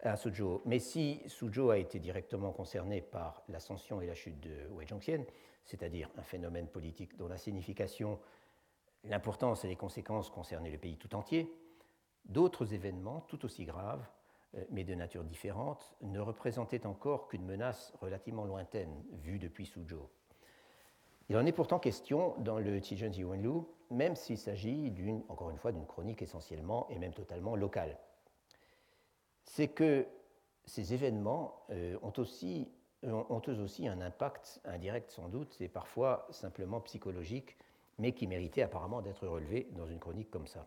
À Suzhou. Mais si Suzhou a été directement concerné par l'ascension et la chute de Wei Zhongxian, c'est-à-dire un phénomène politique dont la signification l'importance et les conséquences concernaient le pays tout entier, d'autres événements tout aussi graves, euh, mais de nature différente, ne représentaient encore qu'une menace relativement lointaine, vue depuis Suzhou. Il en est pourtant question dans le Tijun Wenlu, même s'il s'agit, encore une fois, d'une chronique essentiellement et même totalement locale. C'est que ces événements euh, ont, aussi, ont eux aussi un impact indirect sans doute, et parfois simplement psychologique, mais qui méritait apparemment d'être relevé dans une chronique comme ça.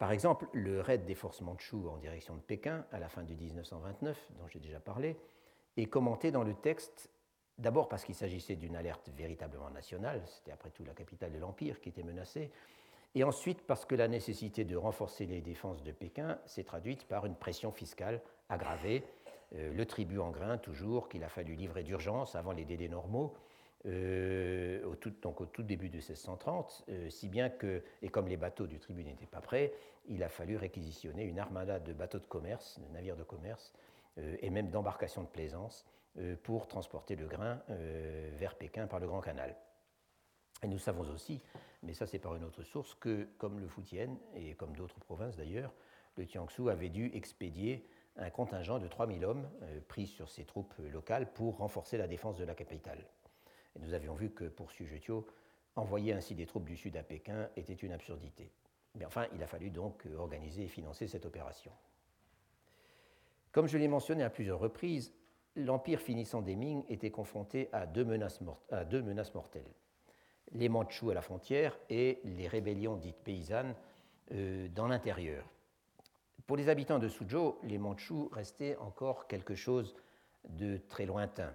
Par exemple, le raid des forces mandchoues en direction de Pékin à la fin du 1929, dont j'ai déjà parlé, est commenté dans le texte d'abord parce qu'il s'agissait d'une alerte véritablement nationale, c'était après tout la capitale de l'Empire qui était menacée, et ensuite parce que la nécessité de renforcer les défenses de Pékin s'est traduite par une pression fiscale aggravée, euh, le tribut en grain toujours qu'il a fallu livrer d'urgence avant les délais normaux, euh, au tout, donc au tout début de 1630, euh, si bien que, et comme les bateaux du tribut n'étaient pas prêts, il a fallu réquisitionner une armada de bateaux de commerce, de navires de commerce, euh, et même d'embarcations de plaisance pour transporter le grain vers Pékin par le Grand Canal. Et nous savons aussi, mais ça c'est par une autre source, que comme le Fujian et comme d'autres provinces d'ailleurs, le Jiangsu avait dû expédier un contingent de 3000 hommes pris sur ses troupes locales pour renforcer la défense de la capitale. Nous avions vu que pour Sujetio, envoyer ainsi des troupes du Sud à Pékin était une absurdité. Mais enfin, il a fallu donc organiser et financer cette opération. Comme je l'ai mentionné à plusieurs reprises, l'empire finissant des Ming était confronté à deux menaces, à deux menaces mortelles les Mandchous à la frontière et les rébellions dites paysannes euh, dans l'intérieur. Pour les habitants de Suzhou, les Mandchous restaient encore quelque chose de très lointain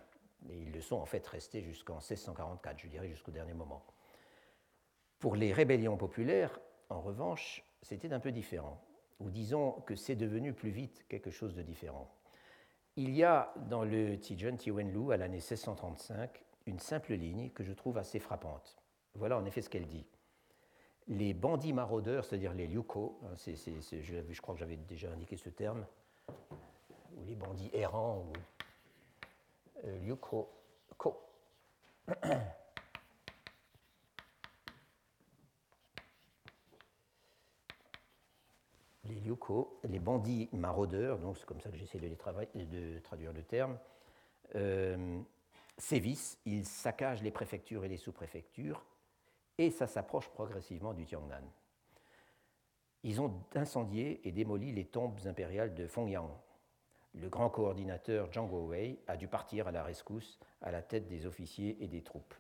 et ils le sont en fait restés jusqu'en 1644, je dirais jusqu'au dernier moment. Pour les rébellions populaires, en revanche, c'était un peu différent, ou disons que c'est devenu plus vite quelque chose de différent. Il y a dans le Tijun Tiwenlu à l'année 1635 une simple ligne que je trouve assez frappante. Voilà en effet ce qu'elle dit. Les bandits maraudeurs, c'est-à-dire les liuko, hein, je, crois que j'avais déjà indiqué ce terme, ou les bandits errants, ou les Liuko, les bandits maraudeurs, donc c'est comme ça que j'essaie de, de, traduire le terme, euh, sévissent, ils saccagent les préfectures et les sous-préfectures, et ça s'approche progressivement du Tiangnan. Ils ont incendié et démoli les tombes impériales de Fongyang, le grand coordinateur Zhang Guowei a dû partir à la rescousse à la tête des officiers et des troupes.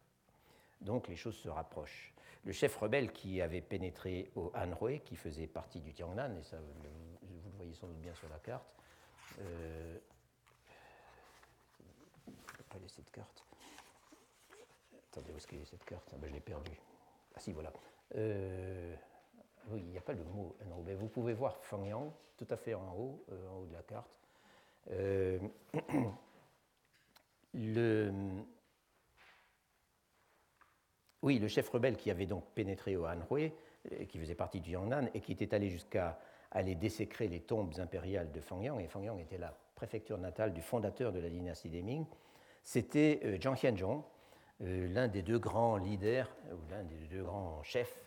Donc les choses se rapprochent. Le chef rebelle qui avait pénétré au Anhui, qui faisait partie du Tiangnan, et ça vous le voyez sans doute bien sur la carte, euh, pas cette carte. Attendez, où est-ce qu'il est cette carte? Ah ben, Je l'ai perdue. Ah si, voilà. Euh, oui, il n'y a pas le mot Anhui. Vous pouvez voir Fangyang tout à fait en haut, euh, en haut de la carte. Euh, [clears throat] le, oui, le chef rebelle qui avait donc pénétré au Anhui, euh, qui faisait partie du Yangnan, et qui était allé jusqu'à aller désécrer les tombes impériales de Fangyang, et Fangyang était la préfecture natale du fondateur de la dynastie des Ming, c'était euh, Zhang Xianzhong, l'un des deux grands leaders, ou l'un des deux grands chefs,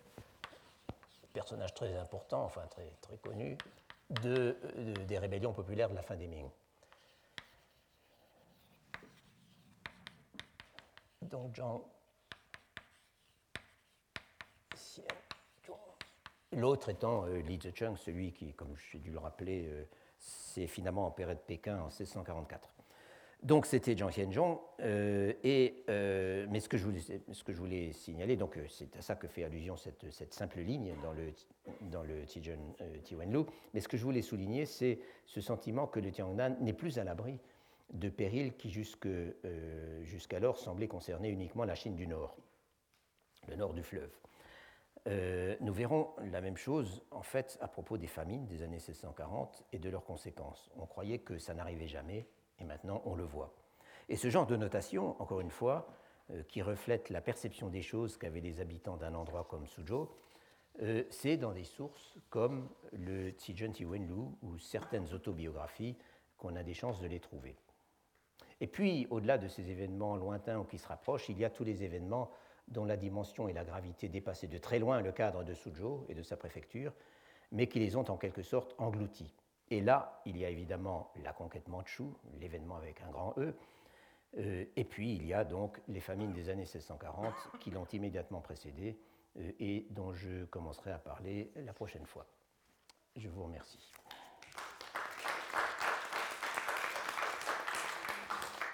personnage très important, enfin très, très connu, de, des rébellions populaires de la fin des Ming. Donc Jean L'autre étant euh, Li Zecheng, celui qui, comme j'ai dû le rappeler, euh, s'est finalement emperé de Pékin en 1644. Donc c'était Jiang Xianzhong, euh, et, mais ce que, je voulais, signaler, donc c'est à ça que fait allusion cette, simple ligne dans le, dans le mais ce que je voulais souligner, c'est ce sentiment que le Tiangnan n'est plus à l'abri de périls qui jusqu'alors semblaient concerner uniquement la Chine du Nord, le nord du fleuve. Euh, nous verrons la même chose en fait à propos des famines des années 1640 et de leurs conséquences. On croyait que ça n'arrivait jamais et maintenant on le voit. Et ce genre de notation, encore une fois, euh, qui reflète la perception des choses qu'avaient les habitants d'un endroit comme Suzhou, euh, c'est dans des sources comme le Tijun Tiwenlu ou certaines autobiographies qu'on a des chances de les trouver. Et puis, au-delà de ces événements lointains ou qui se rapprochent, il y a tous les événements dont la dimension et la gravité dépassaient de très loin le cadre de Suzhou et de sa préfecture, mais qui les ont en quelque sorte engloutis. Et là, il y a évidemment la conquête mandchoue, l'événement avec un grand E, euh, et puis il y a donc les famines des années 1640 qui l'ont immédiatement précédé euh, et dont je commencerai à parler la prochaine fois. Je vous remercie.